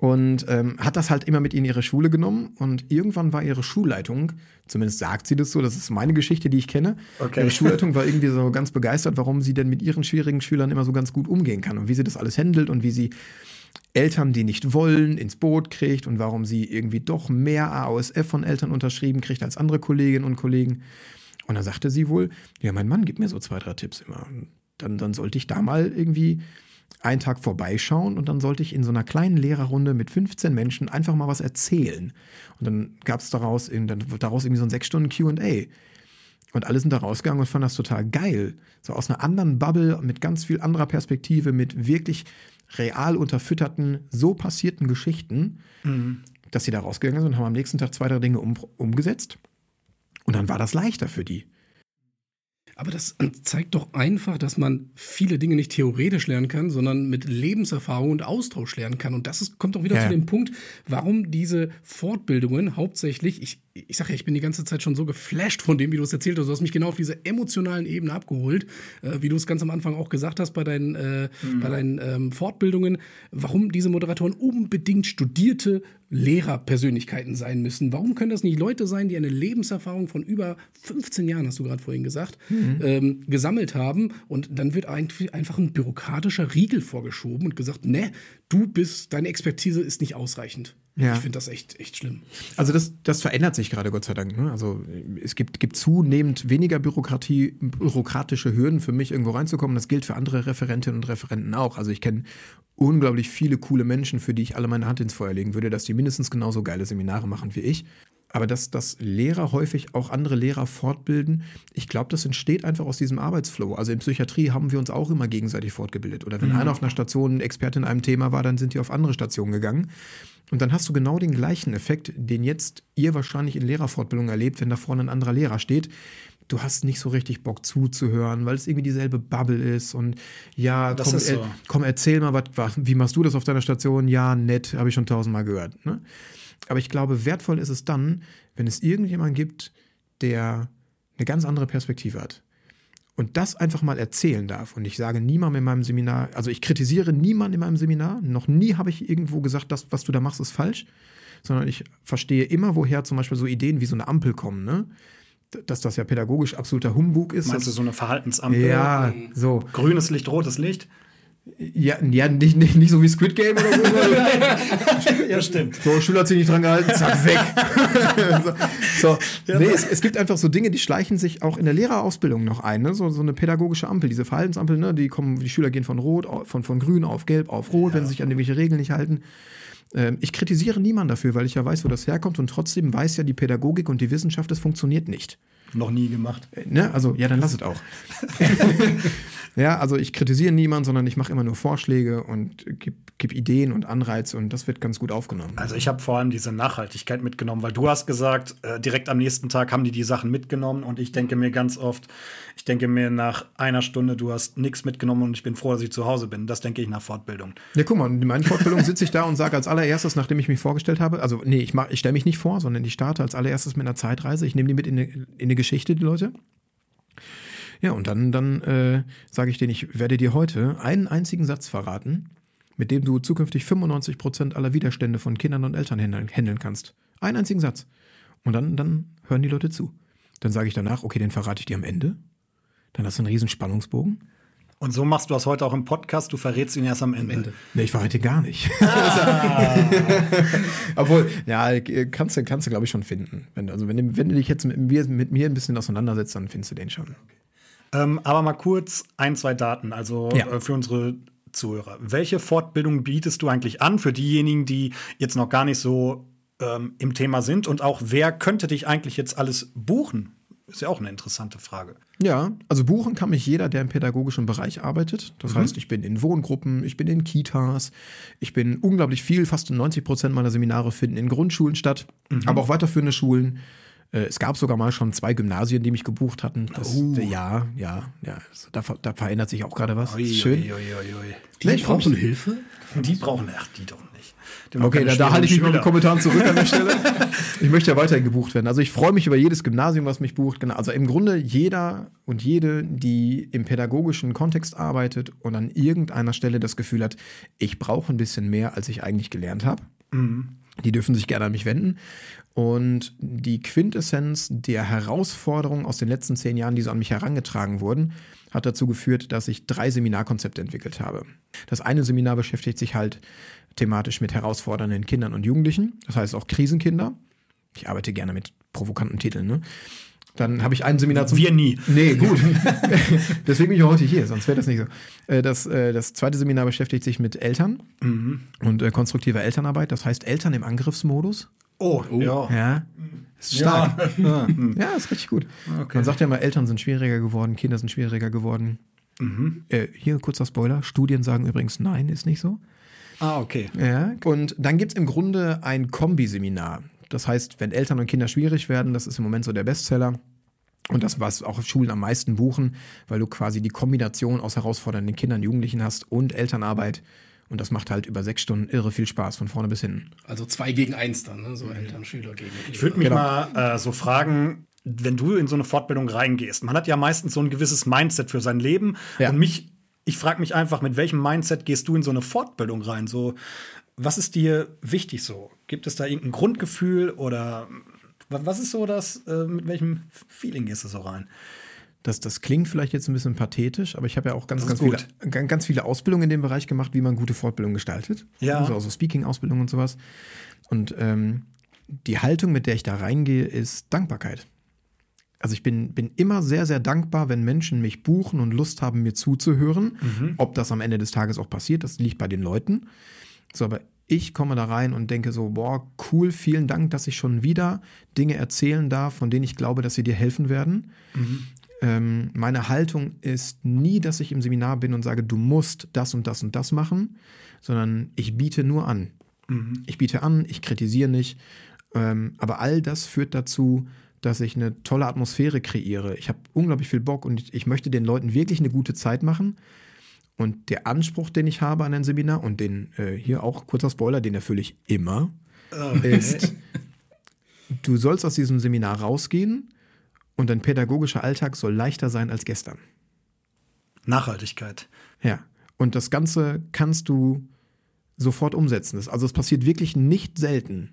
und ähm, hat das halt immer mit in ihre Schule genommen und irgendwann war ihre Schulleitung, zumindest sagt sie das so, das ist meine Geschichte, die ich kenne. Okay. Ihre Schulleitung war irgendwie so ganz begeistert, warum sie denn mit ihren schwierigen Schülern immer so ganz gut umgehen kann und wie sie das alles handelt und wie sie Eltern, die nicht wollen, ins Boot kriegt und warum sie irgendwie doch mehr AOSF von Eltern unterschrieben kriegt als andere Kolleginnen und Kollegen. Und dann sagte sie wohl, ja, mein Mann gibt mir so zwei, drei Tipps immer. Dann, dann sollte ich da mal irgendwie einen Tag vorbeischauen und dann sollte ich in so einer kleinen Lehrerrunde mit 15 Menschen einfach mal was erzählen. Und dann gab es daraus, daraus irgendwie so ein sechs Stunden QA. Und alle sind da rausgegangen und fanden das total geil. So aus einer anderen Bubble, mit ganz viel anderer Perspektive, mit wirklich real unterfütterten, so passierten Geschichten, mhm. dass sie da rausgegangen sind und haben am nächsten Tag zwei, drei Dinge um, umgesetzt. Und dann war das leichter für die. Aber das zeigt doch einfach, dass man viele Dinge nicht theoretisch lernen kann, sondern mit Lebenserfahrung und Austausch lernen kann. Und das ist, kommt auch wieder ja. zu dem Punkt, warum diese Fortbildungen hauptsächlich, ich, ich sage ja, ich bin die ganze Zeit schon so geflasht von dem, wie du es erzählt hast. Du hast mich genau auf dieser emotionalen Ebene abgeholt, äh, wie du es ganz am Anfang auch gesagt hast bei deinen, äh, mhm. bei deinen ähm, Fortbildungen, warum diese Moderatoren unbedingt studierte Lehrerpersönlichkeiten sein müssen. Warum können das nicht Leute sein, die eine Lebenserfahrung von über 15 Jahren, hast du gerade vorhin gesagt, mhm. ähm, gesammelt haben und dann wird einfach ein bürokratischer Riegel vorgeschoben und gesagt, ne, du bist, deine Expertise ist nicht ausreichend. Ja. Ich finde das echt, echt schlimm. Also das, das verändert sich gerade, Gott sei Dank. Ne? Also es gibt, gibt zunehmend weniger Bürokratie, bürokratische Hürden für mich, irgendwo reinzukommen. Das gilt für andere Referentinnen und Referenten auch. Also ich kenne unglaublich viele coole Menschen, für die ich alle meine Hand ins Feuer legen würde, dass die mindestens genauso geile Seminare machen wie ich. Aber dass, dass Lehrer häufig auch andere Lehrer fortbilden, ich glaube, das entsteht einfach aus diesem Arbeitsflow. Also in Psychiatrie haben wir uns auch immer gegenseitig fortgebildet. Oder wenn mhm. einer auf einer Station Experte in einem Thema war, dann sind die auf andere Stationen gegangen. Und dann hast du genau den gleichen Effekt, den jetzt ihr wahrscheinlich in Lehrerfortbildung erlebt, wenn da vorne ein anderer Lehrer steht. Du hast nicht so richtig Bock zuzuhören, weil es irgendwie dieselbe Bubble ist. Und ja, komm, so. komm, erzähl mal, wat, wie machst du das auf deiner Station? Ja, nett, habe ich schon tausendmal gehört. Ne? Aber ich glaube, wertvoll ist es dann, wenn es irgendjemand gibt, der eine ganz andere Perspektive hat. Und das einfach mal erzählen darf. Und ich sage niemandem in meinem Seminar, also ich kritisiere niemanden in meinem Seminar. Noch nie habe ich irgendwo gesagt, das, was du da machst, ist falsch. Sondern ich verstehe immer, woher zum Beispiel so Ideen wie so eine Ampel kommen. Ne? Dass das ja pädagogisch absoluter Humbug ist. Meinst du so eine Verhaltensampel? Ja, so. Grünes Licht, rotes Licht? Ja, ja nicht, nicht, nicht so wie Squid Game oder so. ja, stimmt. So, Schüler hat sich nicht dran gehalten, zack, weg. so, so. Nee, es, es, gibt einfach so Dinge, die schleichen sich auch in der Lehrerausbildung noch ein. Ne? So, so eine pädagogische Ampel, diese Verhaltensampel, ne? die, kommen, die Schüler gehen von Rot, von, von Grün auf Gelb auf Rot, ja. wenn sie sich an irgendwelche Regeln nicht halten. Ähm, ich kritisiere niemanden dafür, weil ich ja weiß, wo das herkommt und trotzdem weiß ja die Pädagogik und die Wissenschaft, es funktioniert nicht. Noch nie gemacht. Äh, ne? Also, ja, dann lass es auch. Ja, also ich kritisiere niemanden, sondern ich mache immer nur Vorschläge und gebe gib Ideen und Anreize und das wird ganz gut aufgenommen. Also ich habe vor allem diese Nachhaltigkeit mitgenommen, weil du hast gesagt, äh, direkt am nächsten Tag haben die die Sachen mitgenommen und ich denke mir ganz oft, ich denke mir nach einer Stunde, du hast nichts mitgenommen und ich bin froh, dass ich zu Hause bin. Das denke ich nach Fortbildung. Ja, guck mal, in meiner Fortbildung sitze ich da und sage als allererstes, nachdem ich mich vorgestellt habe, also nee, ich, ich stelle mich nicht vor, sondern ich starte als allererstes mit einer Zeitreise. Ich nehme die mit in eine, in eine Geschichte, die Leute. Ja, und dann, dann äh, sage ich denen, ich werde dir heute einen einzigen Satz verraten, mit dem du zukünftig 95 Prozent aller Widerstände von Kindern und Eltern handeln kannst. Einen einzigen Satz. Und dann, dann hören die Leute zu. Dann sage ich danach, okay, den verrate ich dir am Ende. Dann hast du einen riesen Spannungsbogen. Und so machst du das heute auch im Podcast, du verrätst ihn erst am Ende. Ende. Nee, ich verrate gar nicht. Ah. Obwohl, ja, kannst du, kannst du glaube ich, schon finden. Wenn, also wenn, wenn du dich jetzt mit mir, mit mir ein bisschen auseinandersetzt, dann findest du den schon. Okay. Ähm, aber mal kurz ein, zwei Daten, also ja. äh, für unsere Zuhörer. Welche Fortbildung bietest du eigentlich an für diejenigen, die jetzt noch gar nicht so ähm, im Thema sind? Und auch wer könnte dich eigentlich jetzt alles buchen? Ist ja auch eine interessante Frage. Ja, also buchen kann mich jeder, der im pädagogischen Bereich arbeitet. Das mhm. heißt, ich bin in Wohngruppen, ich bin in Kitas, ich bin unglaublich viel, fast 90 Prozent meiner Seminare finden in Grundschulen statt, mhm. aber auch weiterführende Schulen. Äh, es gab sogar mal schon zwei Gymnasien, die mich gebucht hatten. Das, uh. Ja, ja, ja. Da, da, verändert sich auch gerade was. Ui, Schön. Ui, ui, die ich brauchen Hilfe? Die brauchen, ach, die doch nicht. Okay, da, da halte ich mich mit den Kommentaren zurück an der Stelle. ich möchte ja weiterhin gebucht werden. Also ich freue mich über jedes Gymnasium, was mich bucht. Genau. Also im Grunde jeder und jede, die im pädagogischen Kontext arbeitet und an irgendeiner Stelle das Gefühl hat, ich brauche ein bisschen mehr, als ich eigentlich gelernt habe. Mhm. Die dürfen sich gerne an mich wenden. Und die Quintessenz der Herausforderungen aus den letzten zehn Jahren, die so an mich herangetragen wurden, hat dazu geführt, dass ich drei Seminarkonzepte entwickelt habe. Das eine Seminar beschäftigt sich halt thematisch mit herausfordernden Kindern und Jugendlichen, das heißt auch Krisenkinder. Ich arbeite gerne mit provokanten Titeln, ne? Dann habe ich ein Seminar zum. Wir nie. Nee, gut. Deswegen bin ich heute hier, sonst wäre das nicht so. Äh, das, äh, das zweite Seminar beschäftigt sich mit Eltern mhm. und äh, konstruktiver Elternarbeit. Das heißt Eltern im Angriffsmodus. Oh, oh. ja. Ja. Ist stark. Ja. ja, ist richtig gut. Okay. Man sagt ja immer, Eltern sind schwieriger geworden, Kinder sind schwieriger geworden. Mhm. Äh, hier kurzer Spoiler: Studien sagen übrigens, nein, ist nicht so. Ah, okay. Ja. Und dann gibt es im Grunde ein Kombiseminar. Das heißt, wenn Eltern und Kinder schwierig werden, das ist im Moment so der Bestseller. Und das, was auch Schulen am meisten buchen, weil du quasi die Kombination aus herausfordernden Kindern, Jugendlichen hast und Elternarbeit. Und das macht halt über sechs Stunden irre viel Spaß, von vorne bis hinten. Also zwei gegen eins dann, ne? so Eltern, Schüler gegen. Ich würde mich genau. mal äh, so fragen, wenn du in so eine Fortbildung reingehst, man hat ja meistens so ein gewisses Mindset für sein Leben. Ja. Und mich, ich frage mich einfach, mit welchem Mindset gehst du in so eine Fortbildung rein? So, was ist dir wichtig so? Gibt es da irgendein Grundgefühl oder was ist so das, äh, mit welchem Feeling gehst du so rein? Das, das klingt vielleicht jetzt ein bisschen pathetisch, aber ich habe ja auch ganz, ganz viele, ganz viele Ausbildungen in dem Bereich gemacht, wie man gute Fortbildung gestaltet. Ja. Also, also Speaking-Ausbildung und sowas. Und ähm, die Haltung, mit der ich da reingehe, ist Dankbarkeit. Also ich bin, bin immer sehr, sehr dankbar, wenn Menschen mich buchen und Lust haben, mir zuzuhören. Mhm. Ob das am Ende des Tages auch passiert, das liegt bei den Leuten. So, aber ich komme da rein und denke so, boah, cool, vielen Dank, dass ich schon wieder Dinge erzählen darf, von denen ich glaube, dass sie dir helfen werden. Mhm ähm, meine Haltung ist nie, dass ich im Seminar bin und sage, du musst das und das und das machen, sondern ich biete nur an. Mhm. Ich biete an, ich kritisiere nicht, ähm, aber all das führt dazu, dass ich eine tolle Atmosphäre kreiere. Ich habe unglaublich viel Bock und ich, möchte den Leuten wirklich eine gute Zeit machen. Und der Anspruch, den ich habe an ein Seminar und den äh, hier auch kurzer Spoiler, den erfülle ich immer, ist, du sollst aus diesem Seminar rausgehen und dein pädagogischer Alltag soll leichter sein als gestern. Nachhaltigkeit. Ja. Und das Ganze kannst du sofort umsetzen. Also es passiert wirklich nicht selten.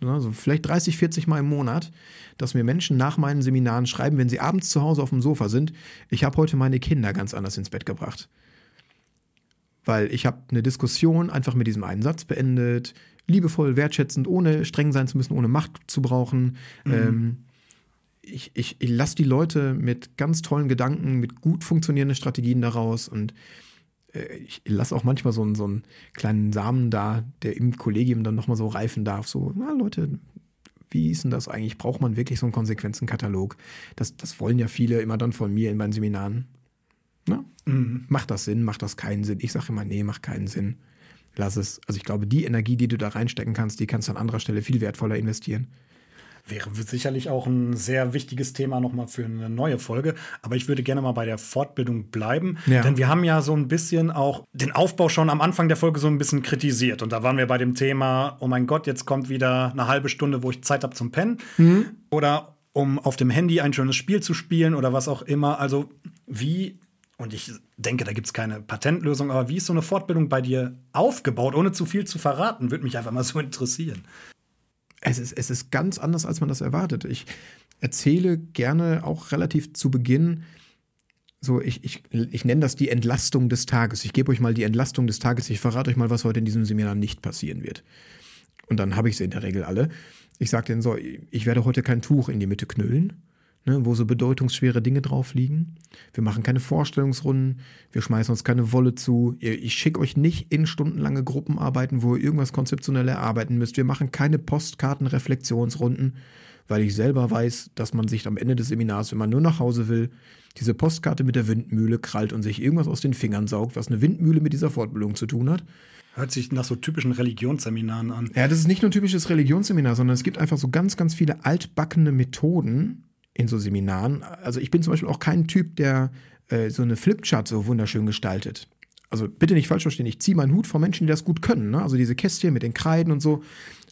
Also vielleicht 30, 40 Mal im Monat, dass mir Menschen nach meinen Seminaren schreiben, wenn sie abends zu Hause auf dem Sofa sind, ich habe heute meine Kinder ganz anders ins Bett gebracht. Weil ich habe eine Diskussion einfach mit diesem einen Satz beendet, liebevoll, wertschätzend, ohne streng sein zu müssen, ohne Macht zu brauchen. Ähm, ich, ich, ich lasse die Leute mit ganz tollen Gedanken, mit gut funktionierenden Strategien daraus und ich lasse auch manchmal so einen, so einen kleinen Samen da, der im Kollegium dann nochmal so reifen darf. So, na Leute, wie ist denn das eigentlich? Braucht man wirklich so einen Konsequenzenkatalog? Das, das wollen ja viele immer dann von mir in meinen Seminaren. Na? Macht das Sinn? Macht das keinen Sinn? Ich sage immer, nee, macht keinen Sinn. Lass es. Also ich glaube, die Energie, die du da reinstecken kannst, die kannst du an anderer Stelle viel wertvoller investieren. Wäre sicherlich auch ein sehr wichtiges Thema nochmal für eine neue Folge. Aber ich würde gerne mal bei der Fortbildung bleiben. Ja. Denn wir haben ja so ein bisschen auch den Aufbau schon am Anfang der Folge so ein bisschen kritisiert. Und da waren wir bei dem Thema, oh mein Gott, jetzt kommt wieder eine halbe Stunde, wo ich Zeit habe zum Pennen. Oder um auf dem Handy ein schönes Spiel zu spielen oder was auch immer. Also wie, und ich denke, da gibt es keine Patentlösung, aber wie ist so eine Fortbildung bei dir aufgebaut, ohne zu viel zu verraten? Würde mich einfach mal so interessieren. Es ist, es ist ganz anders, als man das erwartet. Ich erzähle gerne auch relativ zu Beginn, so ich, ich, ich nenne das die Entlastung des Tages. Ich gebe euch mal die Entlastung des Tages. Ich verrate euch mal, was heute in diesem Seminar nicht passieren wird. Und dann habe ich sie in der Regel alle. Ich sage denen so, ich werde heute kein Tuch in die Mitte knüllen, ne, wo so bedeutungsschwere Dinge drauf liegen. Wir machen keine Vorstellungsrunden, wir schmeißen uns keine Wolle zu. Ich schicke euch nicht in stundenlange Gruppenarbeiten, wo ihr irgendwas konzeptionell erarbeiten müsst. Wir machen keine Postkarten-Reflexionsrunden, weil ich selber weiß, dass man sich am Ende des Seminars, wenn man nur nach Hause will, diese Postkarte mit der Windmühle krallt und sich irgendwas aus den Fingern saugt, was eine Windmühle mit dieser Fortbildung zu tun hat. Hört sich nach so typischen Religionsseminaren an. Ja, das ist nicht nur ein typisches Religionsseminar, sondern es gibt einfach so ganz, ganz viele altbackene Methoden in so Seminaren. Also ich bin zum Beispiel auch kein Typ, der äh, so eine Flipchart so wunderschön gestaltet. Also bitte nicht falsch verstehen, ich ziehe meinen Hut vor Menschen, die das gut können. Ne? Also diese Kästchen mit den Kreiden und so.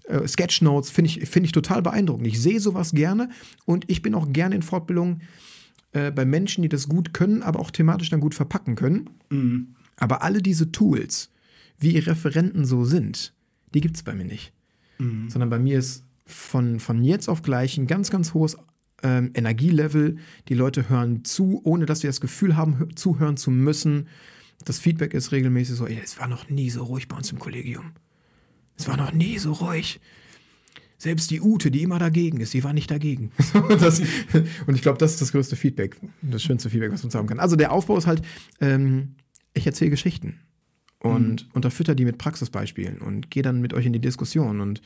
Äh, Sketchnotes finde ich, finde ich total beeindruckend. Ich sehe sowas gerne und ich bin auch gerne in Fortbildungen äh, bei Menschen, die das gut können, aber auch thematisch dann gut verpacken können. Aber alle diese Tools, wie Referenten so sind, die gibt es bei mir nicht. Sondern bei mir ist von, von jetzt auf gleich ein ganz, ganz hohes ähm, Energielevel. Die Leute hören zu, ohne dass sie das Gefühl haben, hö- zuhören zu müssen. Das Feedback ist regelmäßig so, ey, es war noch nie so ruhig bei uns im Kollegium. Es war noch nie so ruhig. Selbst die Ute, die immer dagegen ist, die war nicht dagegen. das, und ich glaube, das ist das größte Feedback, das schönste Feedback, was man uns haben kann. Also der Aufbau ist halt, ähm, ich erzähle Geschichten und unterfütter die mit Praxisbeispielen und gehe dann mit euch in die Diskussion und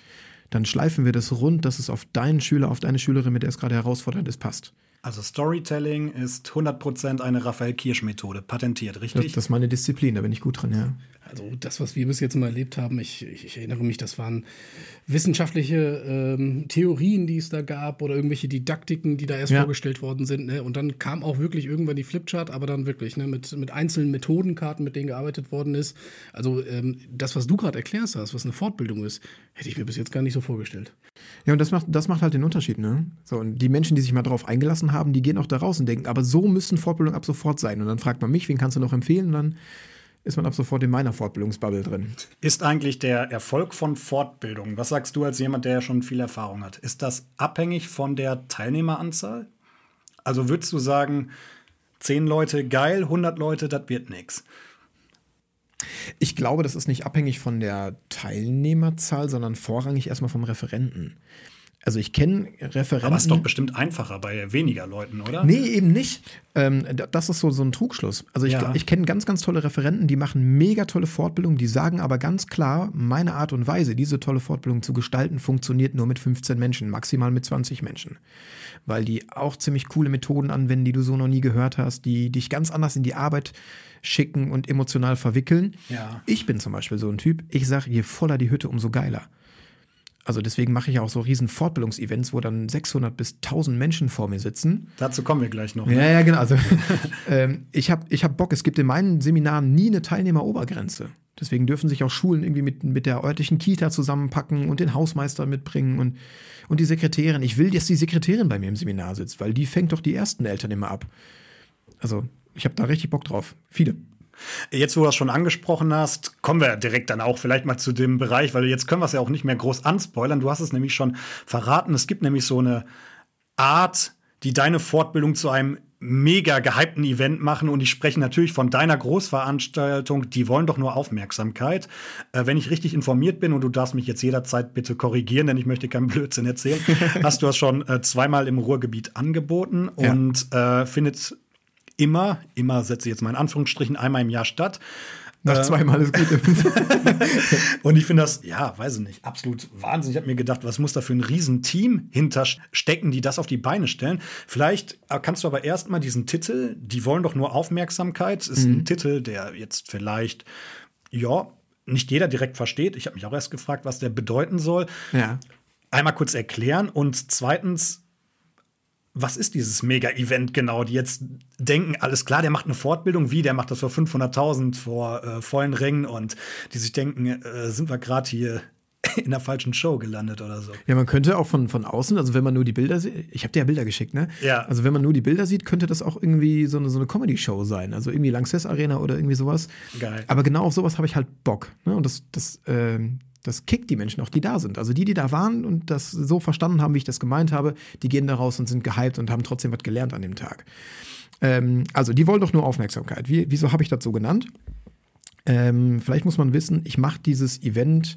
dann schleifen wir das rund, dass es auf deinen Schüler, auf deine Schülerin, mit der es gerade herausfordernd ist, passt. Also Storytelling ist 100% eine Raphael Kirsch-Methode, patentiert, Das, richtig? das ist meine Disziplin, da bin ich gut drin, ja. Also das, was wir bis jetzt mal erlebt haben, ich, ich, ich erinnere mich, das waren wissenschaftliche ähm, Theorien, die es da gab oder irgendwelche Didaktiken, die da erst Ja. vorgestellt worden sind. Ne? Und dann kam auch wirklich irgendwann die Flipchart, aber dann wirklich ne? mit, mit einzelnen Methodenkarten, mit denen gearbeitet worden ist. Also ähm, das, was du gerade erklärst hast, was eine Fortbildung ist, hätte ich mir bis jetzt gar nicht so vorgestellt. Ja, und das macht, das macht halt den Unterschied, ne? So, und die Menschen, die sich mal darauf eingelassen haben, die gehen auch da raus und denken, aber so müssen Fortbildungen ab sofort sein. Und dann fragt man mich, wen kannst du noch empfehlen? Und dann ist man ab sofort in meiner Fortbildungsbubble drin. Ist eigentlich der Erfolg von Fortbildung, was sagst du als jemand, der ja schon viel Erfahrung hat, ist das abhängig von der Teilnehmeranzahl? Also würdest du sagen, 10 Leute geil, 100 Leute, das wird nix. Ich glaube, das ist nicht abhängig von der Teilnehmerzahl, sondern vorrangig erstmal vom Referenten. Also ich kenne Referenten. Aber ist doch bestimmt einfacher bei weniger Leuten, oder? Nee, eben nicht. Ähm, da- das ist so, so ein Trugschluss. Also ich, Ja. ich kenne ganz, ganz tolle Referenten, die machen mega tolle Fortbildungen, die sagen aber ganz klar, meine Art und Weise, diese tolle Fortbildung zu gestalten, funktioniert nur mit 15 Menschen, maximal mit 20 Menschen. Weil die auch ziemlich coole Methoden anwenden, die du so noch nie gehört hast, die dich ganz anders in die Arbeit schicken und emotional verwickeln. Ja. Ich bin zum Beispiel so ein Typ, ich sage, je voller die Hütte, umso geiler. Also deswegen mache ich auch so riesen Fortbildungsevents, wo dann 600 bis 1000 Menschen vor mir sitzen. Dazu kommen wir gleich noch. ne? Ja, ja, genau. Also, ähm, ich habe ich hab Bock. Es gibt in meinen Seminaren nie eine Teilnehmerobergrenze. Deswegen dürfen sich auch Schulen irgendwie mit, mit der örtlichen Kita zusammenpacken und den Hausmeister mitbringen und, und die Sekretärin. Ich will, dass die Sekretärin bei mir im Seminar sitzt, weil die fängt doch die ersten Eltern immer ab. Also, ich habe da richtig Bock drauf. Viele. Jetzt, wo du das schon angesprochen hast, kommen wir direkt dann auch vielleicht mal zu dem Bereich, weil jetzt können wir es ja auch nicht mehr groß anspoilern. Du hast es nämlich schon verraten. Es gibt nämlich so eine Art, die deine Fortbildung zu einem mega gehypten Event machen und ich spreche natürlich von deiner Großveranstaltung, die wollen doch nur Aufmerksamkeit. Äh, wenn ich richtig informiert bin und du darfst mich jetzt jederzeit bitte korrigieren, denn ich möchte keinen Blödsinn erzählen, hast du das schon äh, zweimal im Ruhrgebiet angeboten ja. und äh, findet immer, immer setze ich jetzt mal in Anführungsstrichen, einmal im Jahr statt. Nach zweimal ist gut. und ich finde das, ja, weiß ich nicht, absolut Wahnsinn. Ich habe mir gedacht, was muss da für ein Riesenteam hinterstecken, die das auf die Beine stellen. Vielleicht kannst du aber erstmal diesen Titel, die wollen doch nur Aufmerksamkeit, ist mhm. ein Titel, der jetzt vielleicht, ja, nicht jeder direkt versteht. Ich habe mich auch erst gefragt, was der bedeuten soll. Ja. Einmal kurz erklären und zweitens, was ist dieses Mega-Event genau, die jetzt denken, alles klar, der macht eine Fortbildung, wie, der macht das vor 500.000 vor äh, vollen Rängen und die sich denken, äh, sind wir gerade hier in der falschen Show gelandet oder so. Ja, man könnte auch von, von außen, also wenn man nur die Bilder sieht, ich habe dir ja Bilder geschickt, ne? Ja. Also wenn man nur die Bilder sieht, könnte das auch irgendwie so eine, so eine Comedy-Show sein, also irgendwie Lanxess Arena oder irgendwie sowas. Geil. Aber genau auf sowas habe ich halt Bock. Ne? Und das, das, äh, das kickt die Menschen auch, die da sind. Also die, die da waren und das so verstanden haben, wie ich das gemeint habe, die gehen da raus und sind gehypt und haben trotzdem was gelernt an dem Tag. Ähm, also die wollen doch nur Aufmerksamkeit. Wie, wieso habe ich das so genannt? Ähm, vielleicht muss man wissen, ich mache dieses Event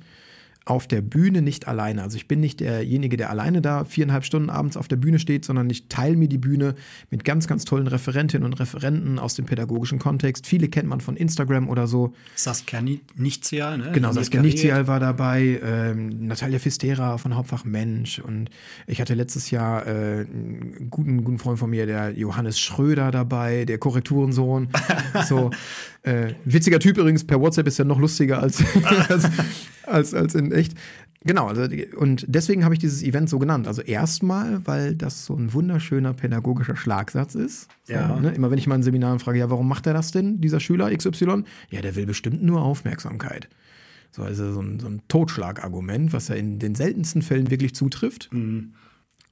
auf der Bühne nicht alleine. Also ich bin nicht derjenige, der alleine da viereinhalb Stunden abends auf der Bühne steht, sondern ich teile mir die Bühne mit ganz, ganz tollen Referentinnen und Referenten aus dem pädagogischen Kontext. Viele kennt man von Instagram oder so. Saskia Nichtzial, ne? Genau, Saskia Nichtzial war dabei, ähm, Natalia Fistera von Hauptfach Mensch und ich hatte letztes Jahr äh, einen guten, guten Freund von mir, der Johannes Schröder dabei, der Korrekturensohn. so, äh, witziger Typ übrigens, per WhatsApp ist er noch lustiger als, als, als, als in echt. Genau, also, und deswegen habe ich dieses Event so genannt. Also erstmal, weil das so ein wunderschöner pädagogischer Schlagsatz ist. Ja. So, ne? Immer wenn ich mal in Seminaren frage, ja, warum macht er das denn, dieser Schüler XY? Ja, der will bestimmt nur Aufmerksamkeit. So, also so ein, so ein Totschlagargument, was ja in den seltensten Fällen wirklich zutrifft. Mhm.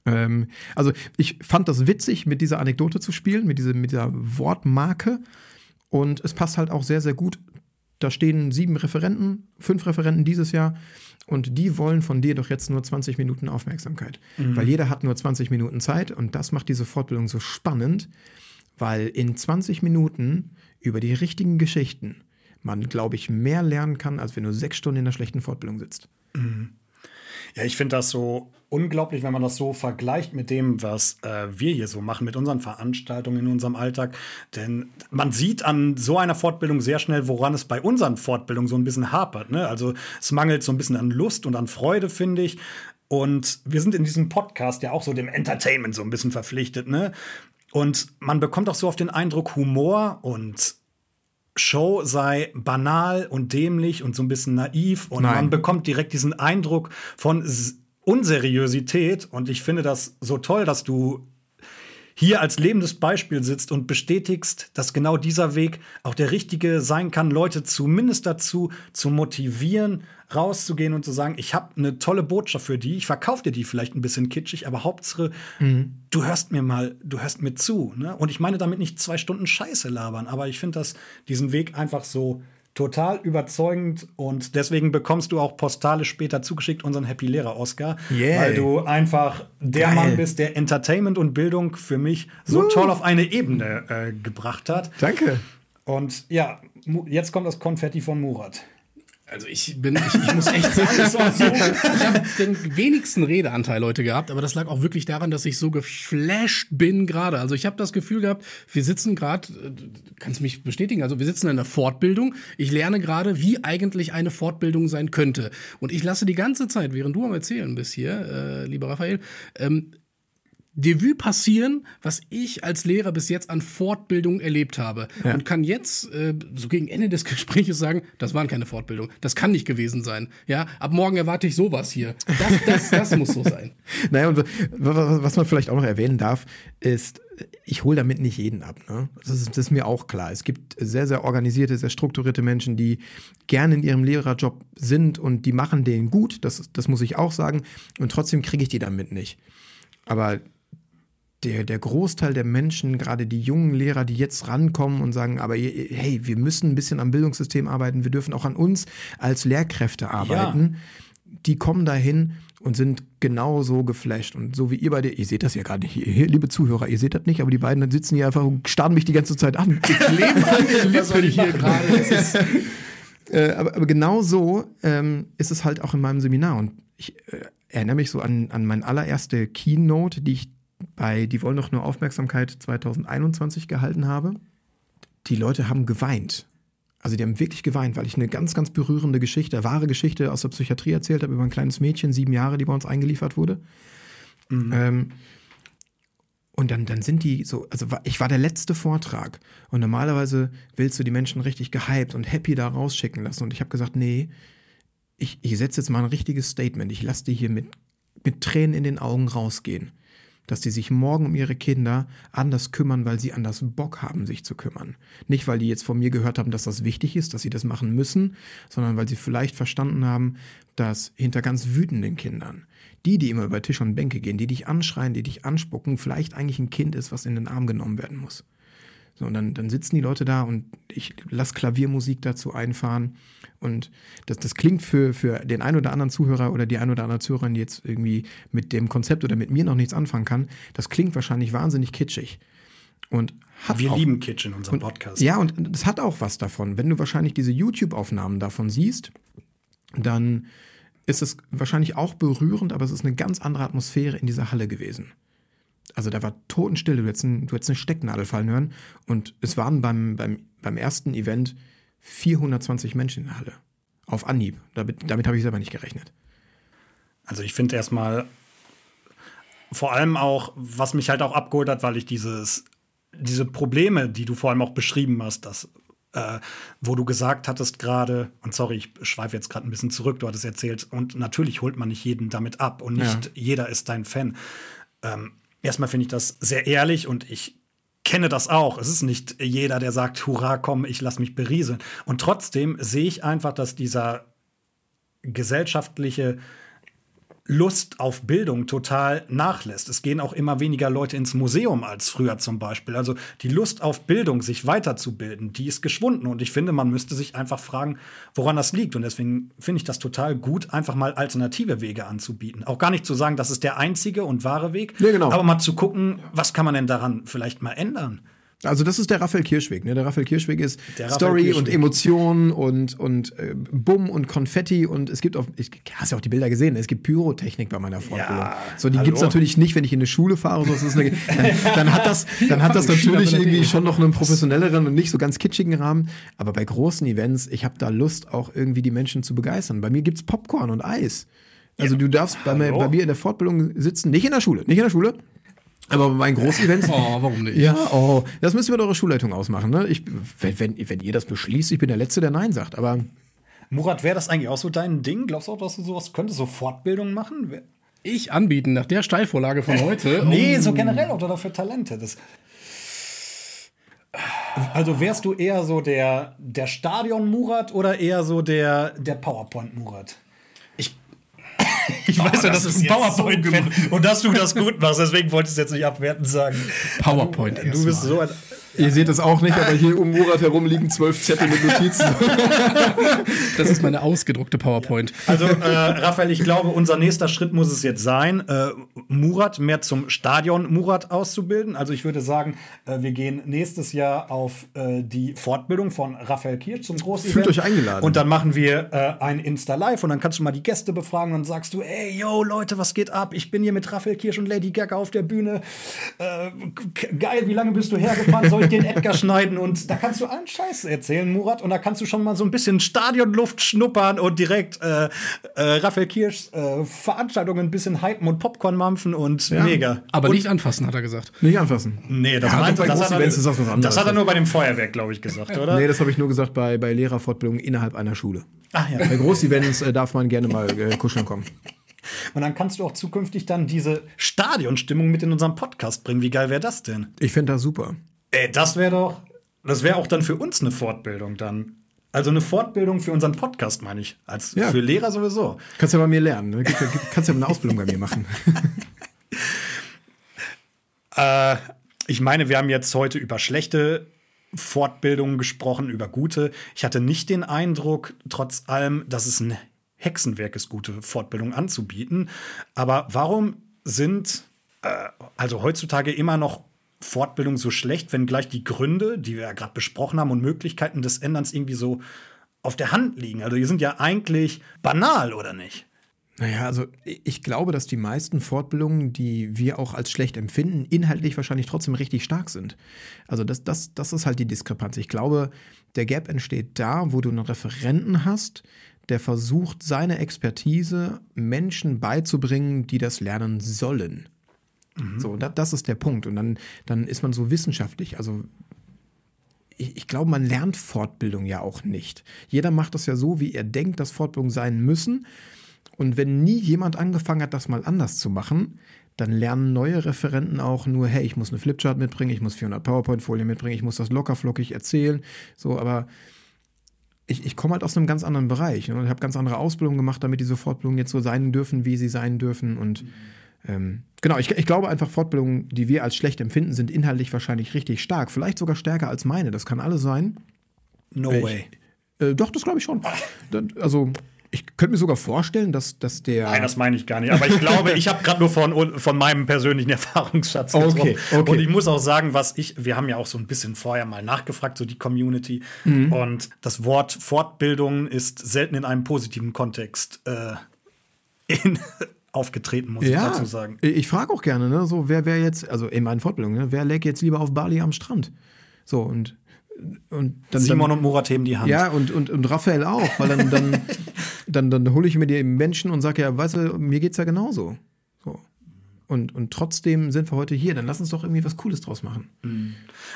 Ähm, also ich fand das witzig, mit dieser Anekdote zu spielen, mit, diese, mit dieser Wortmarke. Und es passt halt auch sehr, sehr gut. Da stehen sieben Referenten, fünf Referenten dieses Jahr. Und die wollen von dir doch jetzt nur 20 Minuten Aufmerksamkeit. Mhm. Weil jeder hat nur 20 Minuten Zeit. Und das macht diese Fortbildung so spannend, weil in 20 Minuten über die richtigen Geschichten man, glaube ich, mehr lernen kann, als wenn du sechs Stunden in einer schlechten Fortbildung sitzt. Mhm. Ja, ich finde das so unglaublich, wenn man das so vergleicht mit dem, was äh, wir hier so machen, mit unseren Veranstaltungen in unserem Alltag. Denn man sieht an so einer Fortbildung sehr schnell, woran es bei unseren Fortbildungen so ein bisschen hapert. Ne? Also es mangelt so ein bisschen an Lust und an Freude, finde ich. Und wir sind in diesem Podcast ja auch so dem Entertainment so ein bisschen verpflichtet, ne? Und man bekommt auch so auf den Eindruck, Humor und Show sei banal und dämlich und so ein bisschen naiv und Nein. man bekommt direkt diesen Eindruck von Unseriosität und ich finde das so toll, dass du hier als lebendes Beispiel sitzt und bestätigst, dass genau dieser Weg auch der richtige sein kann, Leute zumindest dazu zu motivieren, rauszugehen und zu sagen, ich habe eine tolle Botschaft für die, ich verkaufe dir die vielleicht ein bisschen kitschig, aber Hauptsache, mhm. du hörst mir mal, du hörst mir zu. Ne? Und ich meine damit nicht zwei Stunden Scheiße labern, aber ich finde das diesen Weg einfach so total überzeugend und deswegen bekommst du auch postalisch später zugeschickt unseren Happy Lehrer Oscar, yeah. weil du einfach der Geil. Mann bist, der Entertainment und Bildung für mich so Uh. toll auf eine Ebene äh, gebracht hat. Danke. Und ja, jetzt kommt das Konfetti von Murat. Also ich bin, ich, ich muss echt sagen, es war so, ich habe den wenigsten Redeanteil heute gehabt, aber das lag auch wirklich daran, dass ich so geflasht bin gerade. Also ich habe das Gefühl gehabt, wir sitzen gerade, kannst du mich bestätigen, also wir sitzen in einer Fortbildung. Ich lerne gerade, wie eigentlich eine Fortbildung sein könnte. Und ich lasse die ganze Zeit, während du am Erzählen bist hier, äh, lieber Raphael, ähm, Revue passieren, was ich als Lehrer bis jetzt an Fortbildung erlebt habe. Ja. Und kann jetzt äh, so gegen Ende des Gesprächs sagen, das waren keine Fortbildung. Das kann nicht gewesen sein. Ja, ab morgen erwarte ich sowas hier. Das, das, das muss so sein. Naja, und wa- wa- was man vielleicht auch noch erwähnen darf, ist, ich hole damit nicht jeden ab. Ne? Das, ist, das ist mir auch klar. Es gibt sehr, sehr organisierte, sehr strukturierte Menschen, die gerne in ihrem Lehrerjob sind und die machen den gut. Das, das muss ich auch sagen. Und trotzdem kriege ich die damit nicht. Aber der, der Großteil der Menschen, gerade die jungen Lehrer, die jetzt rankommen und sagen, aber hey, wir müssen ein bisschen am Bildungssystem arbeiten, wir dürfen auch an uns als Lehrkräfte arbeiten, die kommen dahin und sind genauso geflasht. Und so wie ihr beide, ihr seht das ja gerade nicht, hier, liebe Zuhörer, ihr seht das nicht, aber die beiden sitzen hier einfach und starren mich die ganze Zeit an. Leben an den Lippen hier gerade. Äh, aber, aber genau so ähm, ist es halt auch in meinem Seminar. Und ich äh, erinnere mich so an, an meine allererste Keynote, die ich bei Die wollen doch nur Aufmerksamkeit 2021 gehalten habe. Die Leute haben geweint. Also die haben wirklich geweint, weil ich eine ganz, ganz berührende Geschichte, wahre Geschichte aus der Psychiatrie erzählt habe über ein kleines Mädchen, sieben Jahre, die bei uns eingeliefert wurde. Ähm, und dann, dann sind die so, also ich war der letzte Vortrag und normalerweise willst du die Menschen richtig gehypt und happy da rausschicken lassen. Und ich habe gesagt, nee, ich, ich setze jetzt mal ein richtiges Statement. Ich lasse die hier mit, mit Tränen in den Augen rausgehen. Dass die sich morgen um ihre Kinder anders kümmern, weil sie anders Bock haben, sich zu kümmern. Nicht, weil die jetzt von mir gehört haben, dass das wichtig ist, dass sie das machen müssen, sondern weil sie vielleicht verstanden haben, dass hinter ganz wütenden Kindern, die, die immer über Tisch und Bänke gehen, die dich anschreien, die dich anspucken, vielleicht eigentlich ein Kind ist, was in den Arm genommen werden muss. So, und dann, dann sitzen die Leute da und ich lasse Klaviermusik dazu einfahren. Und das, das klingt für, für den einen oder anderen Zuhörer oder die ein oder andere Zuhörerin, die jetzt irgendwie mit dem Konzept oder mit mir noch nichts anfangen kann, das klingt wahrscheinlich wahnsinnig kitschig. Und hat Wir auch, lieben Kitsch in unserem Podcast. ja, und das hat auch was davon. Wenn du wahrscheinlich diese YouTube-Aufnahmen davon siehst, dann ist es wahrscheinlich auch berührend, aber es ist eine ganz andere Atmosphäre in dieser Halle gewesen. Also da war Totenstille, du hättest, ein, du hättest eine Stecknadel fallen hören und es waren beim, beim, beim ersten Event 420 Menschen in der Halle. Auf Anhieb. Damit, damit habe ich selber nicht gerechnet. Also ich finde erstmal vor allem auch, was mich halt auch abgeholt hat, weil ich dieses, diese Probleme, die du vor allem auch beschrieben hast, dass äh, wo du gesagt hattest gerade, und sorry, ich schweife jetzt gerade ein bisschen zurück, du hattest erzählt, und natürlich holt man nicht jeden damit ab und nicht Ja. jeder ist dein Fan. Ähm, erstmal finde ich das sehr ehrlich und ich kenne das auch. Es ist nicht jeder, der sagt, hurra, komm, ich lass mich berieseln. Und trotzdem sehe ich einfach, dass dieser gesellschaftliche Lust auf Bildung total nachlässt. Es gehen auch immer weniger Leute ins Museum als früher zum Beispiel. Also die Lust auf Bildung, sich weiterzubilden, die ist geschwunden. Und ich finde, man müsste sich einfach fragen, woran das liegt. Und deswegen finde ich das total gut, einfach mal alternative Wege anzubieten. Auch gar nicht zu sagen, das ist der einzige und wahre Weg, Ja, genau. aber mal zu gucken, was kann man denn daran vielleicht mal ändern. Also das ist der Raphael Kirschweg. Ne? Der Raphael Kirschweg ist Raphael Story Kirschweg. und Emotionen und, und äh, Bumm und Konfetti und es gibt auch, ich hast ja auch die Bilder gesehen, es gibt Pyrotechnik bei meiner Fortbildung. Ja, so, die hallo. gibt's natürlich nicht, wenn ich in eine Schule fahre. So, ist eine, dann, dann hat das, dann hat das natürlich irgendwie schon noch einen professionelleren und nicht so ganz kitschigen Rahmen. Aber bei großen Events, ich habe da Lust, auch irgendwie die Menschen zu begeistern. Bei mir gibt's Popcorn und Eis. Also du darfst bei bei mir in der Fortbildung sitzen, nicht in der Schule, nicht in der Schule, aber bei Großevents. Oh, warum nicht? Ja, oh, das müsst ihr mit eurer Schulleitung ausmachen. Ne? Ich, wenn, wenn, wenn ihr das beschließt, ich bin der Letzte, der Nein sagt. Aber Murat, wäre das eigentlich auch so dein Ding? Glaubst du auch, dass du sowas könntest, so Fortbildungen machen? Ich anbieten nach der Steilvorlage von heute. Nee, so generell oder für Talente. Das also wärst du eher so der, der Stadion-Murat oder eher so der, der PowerPoint-Murat? Ich, weiß ja, das dass du ein jetzt so und dass du das gut machst, deswegen wollte ich es jetzt nicht abwertend sagen. PowerPoint Du bist so ein. Ihr seht das auch nicht, aber hier um Murat herum liegen zwölf Zettel mit Notizen. das ist meine ausgedruckte PowerPoint. Also, äh, Raphael, ich glaube, unser nächster Schritt muss es jetzt sein, äh, Murat mehr zum Stadion Murat auszubilden. Also, ich würde sagen, äh, wir gehen nächstes Jahr auf äh, die Fortbildung von Raphael Kirsch zum Großevent. Fühlt euch eingeladen. Und dann machen wir äh, ein Insta-Live und dann kannst du mal die Gäste befragen und dann sagst du, ey, yo, Leute, was geht ab? Ich bin hier mit Raphael Kirsch und Lady Gaga auf der Bühne. Äh, geil, wie lange bist du hergefahren? Soll mit den Edgar schneiden und da kannst du allen Scheiß erzählen, Murat. Und da kannst du schon mal so ein bisschen Stadionluft schnuppern und direkt äh, äh, Raphael Kirschs äh, Veranstaltungen ein bisschen hypen und Popcorn mampfen und Ja. mega. Aber und, nicht anfassen, hat er gesagt. Nicht anfassen. Nee, das, Ja, meinte, bei das, hat Events er, das was anderes. das hat er nur bei dem Feuerwerk, glaube ich, gesagt, oder? Nee, das habe ich nur gesagt bei, bei Lehrerfortbildungen innerhalb einer Schule. Ach ja. Bei Großevents äh, darf man gerne mal äh, kuscheln kommen. Und dann kannst du auch zukünftig dann diese Stadionstimmung mit in unseren Podcast bringen. Wie geil wäre das denn? Ich finde das super. Ey, das wäre doch, das wäre auch dann für uns eine Fortbildung dann. Also eine Fortbildung für unseren Podcast, meine ich. Als Ja. für Lehrer sowieso. Kannst ja bei mir lernen. Ne? Kannst ja eine Ausbildung bei mir machen. Äh, ich meine, wir haben jetzt heute über schlechte Fortbildungen gesprochen, über gute. Ich hatte nicht den Eindruck, trotz allem, dass es ein Hexenwerk ist, gute Fortbildung anzubieten. Aber warum sind äh, also heutzutage immer noch Fortbildungen so schlecht, wenn gleich die Gründe, die wir ja gerade besprochen haben und Möglichkeiten des Änderns irgendwie so auf der Hand liegen? Also die sind ja eigentlich banal, oder nicht? Naja, also ich glaube, dass die meisten Fortbildungen, die wir auch als schlecht empfinden, inhaltlich wahrscheinlich trotzdem richtig stark sind. Also das, das, das ist halt die Diskrepanz. Ich glaube, der Gap entsteht da, wo du einen Referenten hast, der versucht, seine Expertise Menschen beizubringen, die das lernen sollen. So, und da, das ist der Punkt. Und dann, dann ist man so wissenschaftlich. Also ich, ich glaube, man lernt Fortbildung ja auch nicht. Jeder macht das ja so, wie er denkt, dass Fortbildungen sein müssen. Und wenn nie jemand angefangen hat, das mal anders zu machen, dann lernen neue Referenten auch nur, hey, ich muss eine Flipchart mitbringen, ich muss 400 PowerPoint-Folien mitbringen, ich muss das lockerflockig erzählen. So, aber ich, ich komme halt aus einem ganz anderen Bereich ne, und habe ganz andere Ausbildungen gemacht, damit diese Fortbildungen jetzt so sein dürfen, wie sie sein dürfen. Und ähm, genau, ich, ich glaube einfach, Fortbildungen, die wir als schlecht empfinden, sind inhaltlich wahrscheinlich richtig stark. Vielleicht sogar stärker als meine, das kann alles sein. No Ich- way. Äh, doch, das glaube ich schon. Also, ich könnte mir sogar vorstellen, dass, dass der. Nein, das meine ich gar nicht. Aber ich glaube, ich habe gerade nur von, von meinem persönlichen Erfahrungsschatz Okay, gesprochen. okay. Und ich muss auch sagen, was ich, wir haben ja auch so ein bisschen vorher mal nachgefragt, so die Community. Mhm. Und das Wort Fortbildung ist selten in einem positiven Kontext äh, in, aufgetreten, muss ich ja, dazu sagen. ich frage auch gerne, ne, so, wer wäre jetzt, also in meinen Fortbildungen, ne, wer lägt jetzt lieber auf Bali am Strand? So, und, und dann. Simon dann, und Murat heben die Hand. Ja, und, und, und Raphael auch, weil dann, dann, dann, dann hole ich mir die Menschen und sage, ja, weißt du, mir geht's ja genauso. So. Und, und trotzdem sind wir heute hier, dann lass uns doch irgendwie was Cooles draus machen.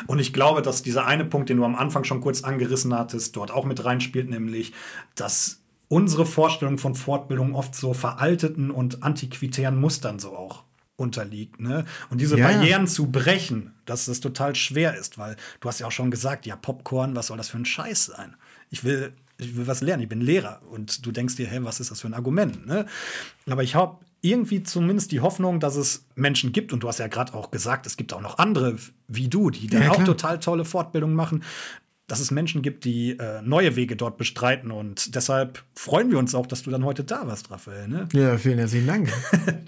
Und ich glaube, dass dieser eine Punkt, den du am Anfang schon kurz angerissen hattest, dort auch mit reinspielt, nämlich, dass unsere Vorstellung von Fortbildung oft so veralteten und antiquitären Mustern so auch unterliegt. Ne? Und diese Ja. Barrieren zu brechen, dass das total schwer ist, weil du hast ja auch schon gesagt, ja, Popcorn, was soll das für ein Scheiß sein? Ich will, ich will was lernen, ich bin Lehrer und du denkst dir, hey, was ist das für ein Argument? Ne? Aber ich habe irgendwie zumindest die Hoffnung, dass es Menschen gibt, und du hast ja gerade auch gesagt, es gibt auch noch andere wie du, die dann Ja, auch total tolle Fortbildungen machen, dass es Menschen gibt, die äh, neue Wege dort bestreiten. Und deshalb freuen wir uns auch, dass du dann heute da warst, Raphael. Ne? Ja, vielen herzlichen Dank.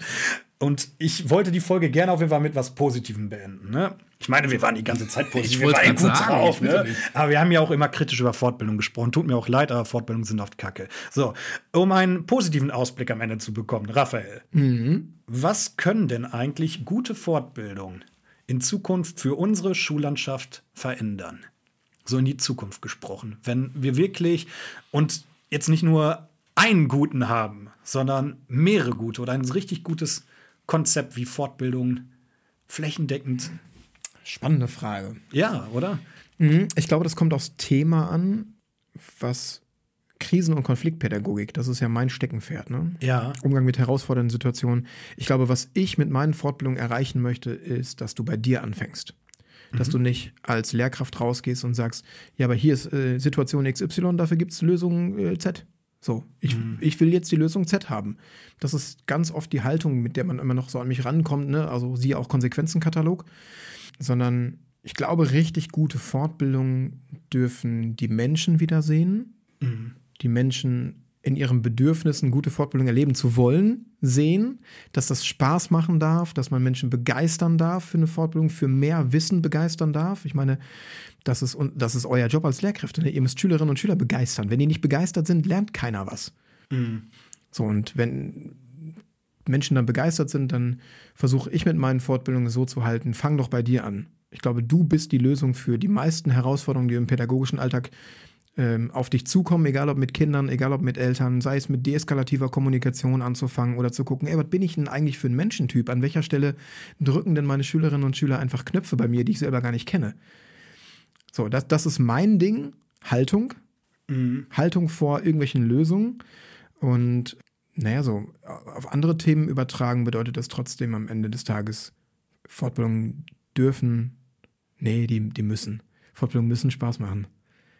Und ich wollte die Folge gerne auf jeden Fall mit was Positivem beenden. Ne? Ich meine, wir waren die ganze Zeit positiv. Ich wir wollte waren gut sagen, drauf. Ne? Aber wir haben ja auch immer kritisch über Fortbildung gesprochen. Tut mir auch leid, aber Fortbildungen sind oft kacke. So, um einen positiven Ausblick am Ende zu bekommen, Raphael, was können denn eigentlich gute Fortbildungen in Zukunft für unsere Schullandschaft verändern? So in die Zukunft gesprochen. Wenn wir wirklich und jetzt nicht nur einen guten haben, sondern mehrere gute oder ein richtig gutes Konzept wie Fortbildung flächendeckend. Spannende Frage. Ja, oder? Mhm, Ich glaube, das kommt aufs Thema an, was Krisen- und Konfliktpädagogik, das ist ja mein Steckenpferd, ne? Ja. Umgang mit herausfordernden Situationen. Ich glaube, was ich mit meinen Fortbildungen erreichen möchte, ist, dass du bei dir anfängst. Dass du nicht als Lehrkraft rausgehst und sagst, ja, aber hier ist äh, Situation XY, dafür gibt es Lösung äh, Z. So, ich, ich will jetzt die Lösung Z haben. Das ist ganz oft die Haltung, mit der man immer noch so an mich rankommt, ne? Also siehe auch Konsequenzenkatalog. Sondern ich glaube, richtig gute Fortbildungen dürfen die Menschen wiedersehen, die Menschen in ihren Bedürfnissen gute Fortbildung erleben zu wollen, sehen, dass das Spaß machen darf, dass man Menschen begeistern darf für eine Fortbildung, für mehr Wissen begeistern darf. Ich meine, das ist, das ist euer Job als Lehrkräfte. Ne? Ihr müsst Schülerinnen und Schüler begeistern. Wenn die nicht begeistert sind, lernt keiner was. So, und wenn Menschen dann begeistert sind, dann versuche ich mit meinen Fortbildungen so zu halten, fang doch bei dir an. Ich glaube, du bist die Lösung für die meisten Herausforderungen, die im pädagogischen Alltag ähm, auf dich zukommen, egal ob mit Kindern, egal ob mit Eltern, sei es mit deeskalativer Kommunikation anzufangen oder zu gucken, ey, was bin ich denn eigentlich für ein Menschentyp? An welcher Stelle drücken denn meine Schülerinnen und Schüler einfach Knöpfe bei mir, die ich selber gar nicht kenne? So, das, das ist mein Ding, Haltung. Haltung vor irgendwelchen Lösungen. Und naja, so auf andere Themen übertragen bedeutet das trotzdem am Ende des Tages, Fortbildungen dürfen, nee, die, die müssen. Fortbildungen müssen Spaß machen.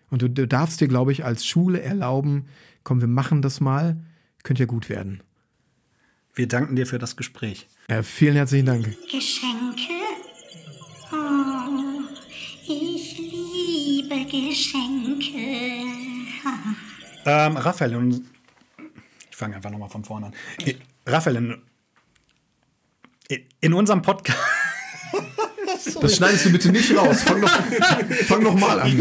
Und du, du darfst dir, glaube ich, als Schule erlauben, komm, wir machen das mal, könnte ja gut werden. Wir danken dir für das Gespräch. Ja, vielen herzlichen Dank. Geschenke? Oh, ich liebe Geschenke. Ähm, Raphael, und ich fange einfach nochmal von vorne an. Äh, Raphael, in, in unserem Podcast. Das schneidest du bitte nicht raus. Fang doch, fang doch mal an.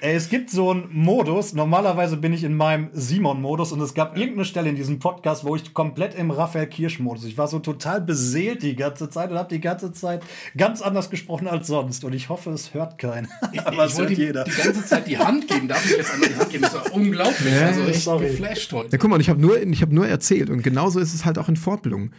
Ey, Es gibt so einen Modus, normalerweise bin ich in meinem Simon-Modus und es gab irgendeine Stelle in diesem Podcast, wo ich komplett im Raphael Kirsch-Modus, ich war so total beseelt die ganze Zeit und habe die ganze Zeit ganz anders gesprochen als sonst und ich hoffe, es hört keiner. Aber es ich hört wollte jeder. die, die ganze Zeit die Hand geben. Darf ich jetzt einmal die Hand geben? Das ist doch unglaublich. Ja, also echt sorry. geflasht heute. Ja, guck mal, ich habe nur, ich hab nur erzählt und genauso ist es halt auch in Fortbildung.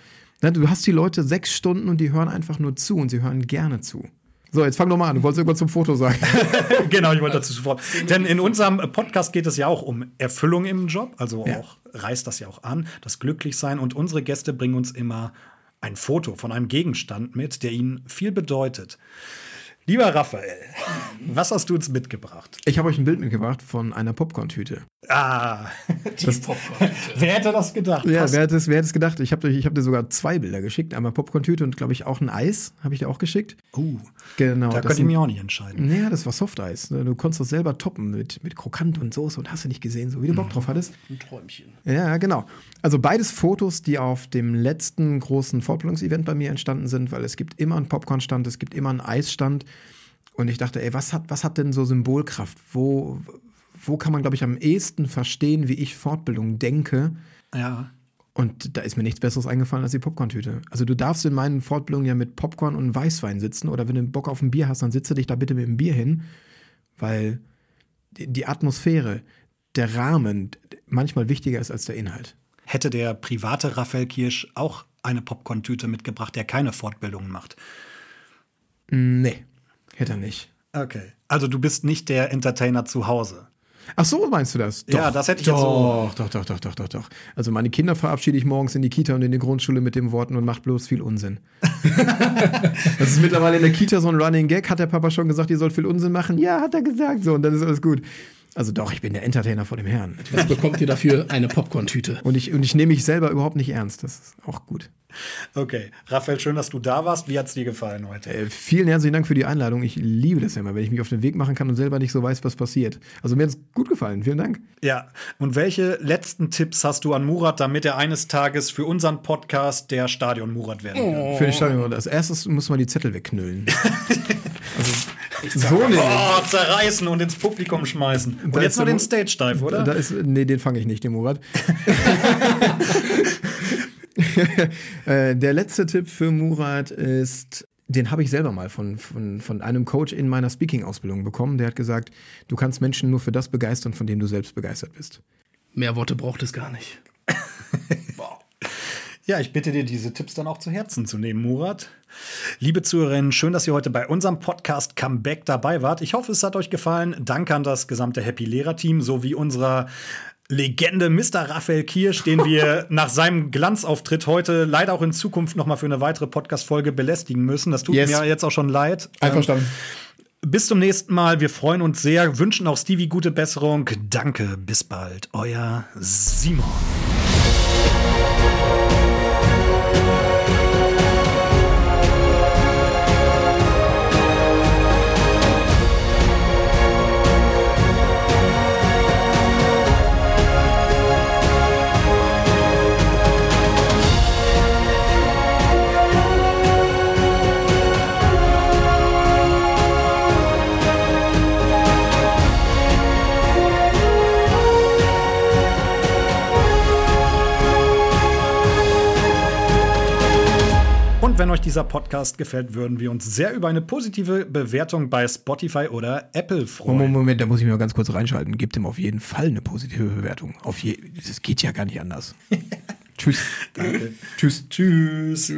Ne, Du hast die Leute sechs Stunden und die hören einfach nur zu und sie hören gerne zu. So, jetzt fang doch mal an. Du wolltest irgendwas zum Foto sagen. genau, ich wollte dazu sofort. Denn in unserem Podcast geht es ja auch um Erfüllung im Job, also Ja. auch reißt das ja auch an, das Glücklichsein. Und unsere Gäste bringen uns immer ein Foto von einem Gegenstand mit, der ihnen viel bedeutet. Lieber Raphael, was hast du uns mitgebracht? Ich habe euch ein Bild mitgebracht von einer Popcorn-Tüte. Ah, Die Popcorn. wer hätte das gedacht? Ja, Passt. wer hätte es, wer hätte es gedacht? Ich habe ich hab dir sogar zwei Bilder geschickt. Einmal Popcorn-Tüte und, glaube ich, auch ein Eis habe ich dir auch geschickt. uh, Genau. da das könnte ich mich auch nicht entscheiden. Ja, das war Softeis. Du konntest das selber toppen mit, mit Krokant und Soße und hast du nicht gesehen, so wie du Bock drauf hattest. Ein Träumchen. Ja, genau. Also beides Fotos, die auf dem letzten großen Fortbildungsevent bei mir entstanden sind, weil es gibt immer einen Popcornstand, es gibt immer einen Eisstand. Und ich dachte, ey, was hat, was hat denn so Symbolkraft? Wo, wo kann man, glaube ich, am ehesten verstehen, wie ich Fortbildung denke? Ja. Und da ist mir nichts Besseres eingefallen als die Popcorn-Tüte. Also du darfst in meinen Fortbildungen ja mit Popcorn und Weißwein sitzen oder wenn du Bock auf ein Bier hast, dann sitze dich da bitte mit dem Bier hin, weil die, die Atmosphäre, der Rahmen manchmal wichtiger ist als der Inhalt. Hätte der private Raphael Kirsch auch eine Popcorn-Tüte mitgebracht, der keine Fortbildungen macht? Nee, hätte er nicht. Okay. Also du bist nicht der Entertainer zu Hause. Ach so, meinst du das? Ja, das hätte ich jetzt so- Doch, doch, doch, doch, doch, doch. Also meine Kinder verabschiede ich morgens in die Kita und in die Grundschule mit den Worten und macht bloß viel Unsinn. das ist mittlerweile in der Kita so ein Running Gag. Hat der Papa schon gesagt, ihr sollt viel Unsinn machen? Ja, hat er gesagt. So, und dann ist alles gut. Also doch, ich bin der Entertainer vor dem Herrn. Was bekommt ihr dafür? Eine Popcorn-Tüte. Und ich, und ich nehme mich selber überhaupt nicht ernst. Das ist auch gut. Okay. Raphael, schön, dass du da warst. Wie hat's dir gefallen heute? Äh, vielen herzlichen Dank für die Einladung. Ich liebe das ja immer, wenn ich mich auf den Weg machen kann und selber nicht so weiß, was passiert. Also mir hat es gut gefallen. Vielen Dank. Ja. Und welche letzten Tipps hast du an Murat, damit er eines Tages für unseren Podcast der Stadion Murat werden kann? Für den Stadion. Als erstes muss man die Zettel wegknüllen. also, so nicht. Oh, zerreißen und ins Publikum schmeißen. Und Da jetzt der den Stage Dive, oder? Da ist, nee, den fange ich nicht, den Murat. Äh, der letzte Tipp für Murat ist, den habe ich selber mal von, von, von einem Coach in meiner Speaking-Ausbildung bekommen. Der hat gesagt, du kannst Menschen nur für das begeistern, von dem du selbst begeistert bist. Mehr Worte braucht es gar nicht. Ja, ich bitte dir, diese Tipps dann auch zu Herzen zu nehmen, Murat. Liebe Zuhörerinnen, schön, dass ihr heute bei unserem Podcast Comeback dabei wart. Ich hoffe, es hat euch gefallen. Danke an das gesamte Happy Lehrer-Team sowie unserer Legende Mr. Raphael Kirsch, den wir nach seinem Glanzauftritt heute leider auch in Zukunft noch mal für eine weitere Podcast-Folge belästigen müssen. Das tut Yes. mir jetzt auch schon leid. Einverstanden. Ähm, bis zum nächsten Mal. Wir freuen uns sehr, wünschen auch Stevie gute Besserung. Danke, bis bald. Euer Simon. Bye. Wenn euch dieser Podcast gefällt, würden wir uns sehr über eine positive Bewertung bei Spotify oder Apple freuen. Moment, Moment, da muss ich mir mal ganz kurz reinschalten. Gebt ihm auf jeden Fall eine positive Bewertung. Auf je das geht ja gar nicht anders. Tschüss. Danke. Tschüss. Tschüss.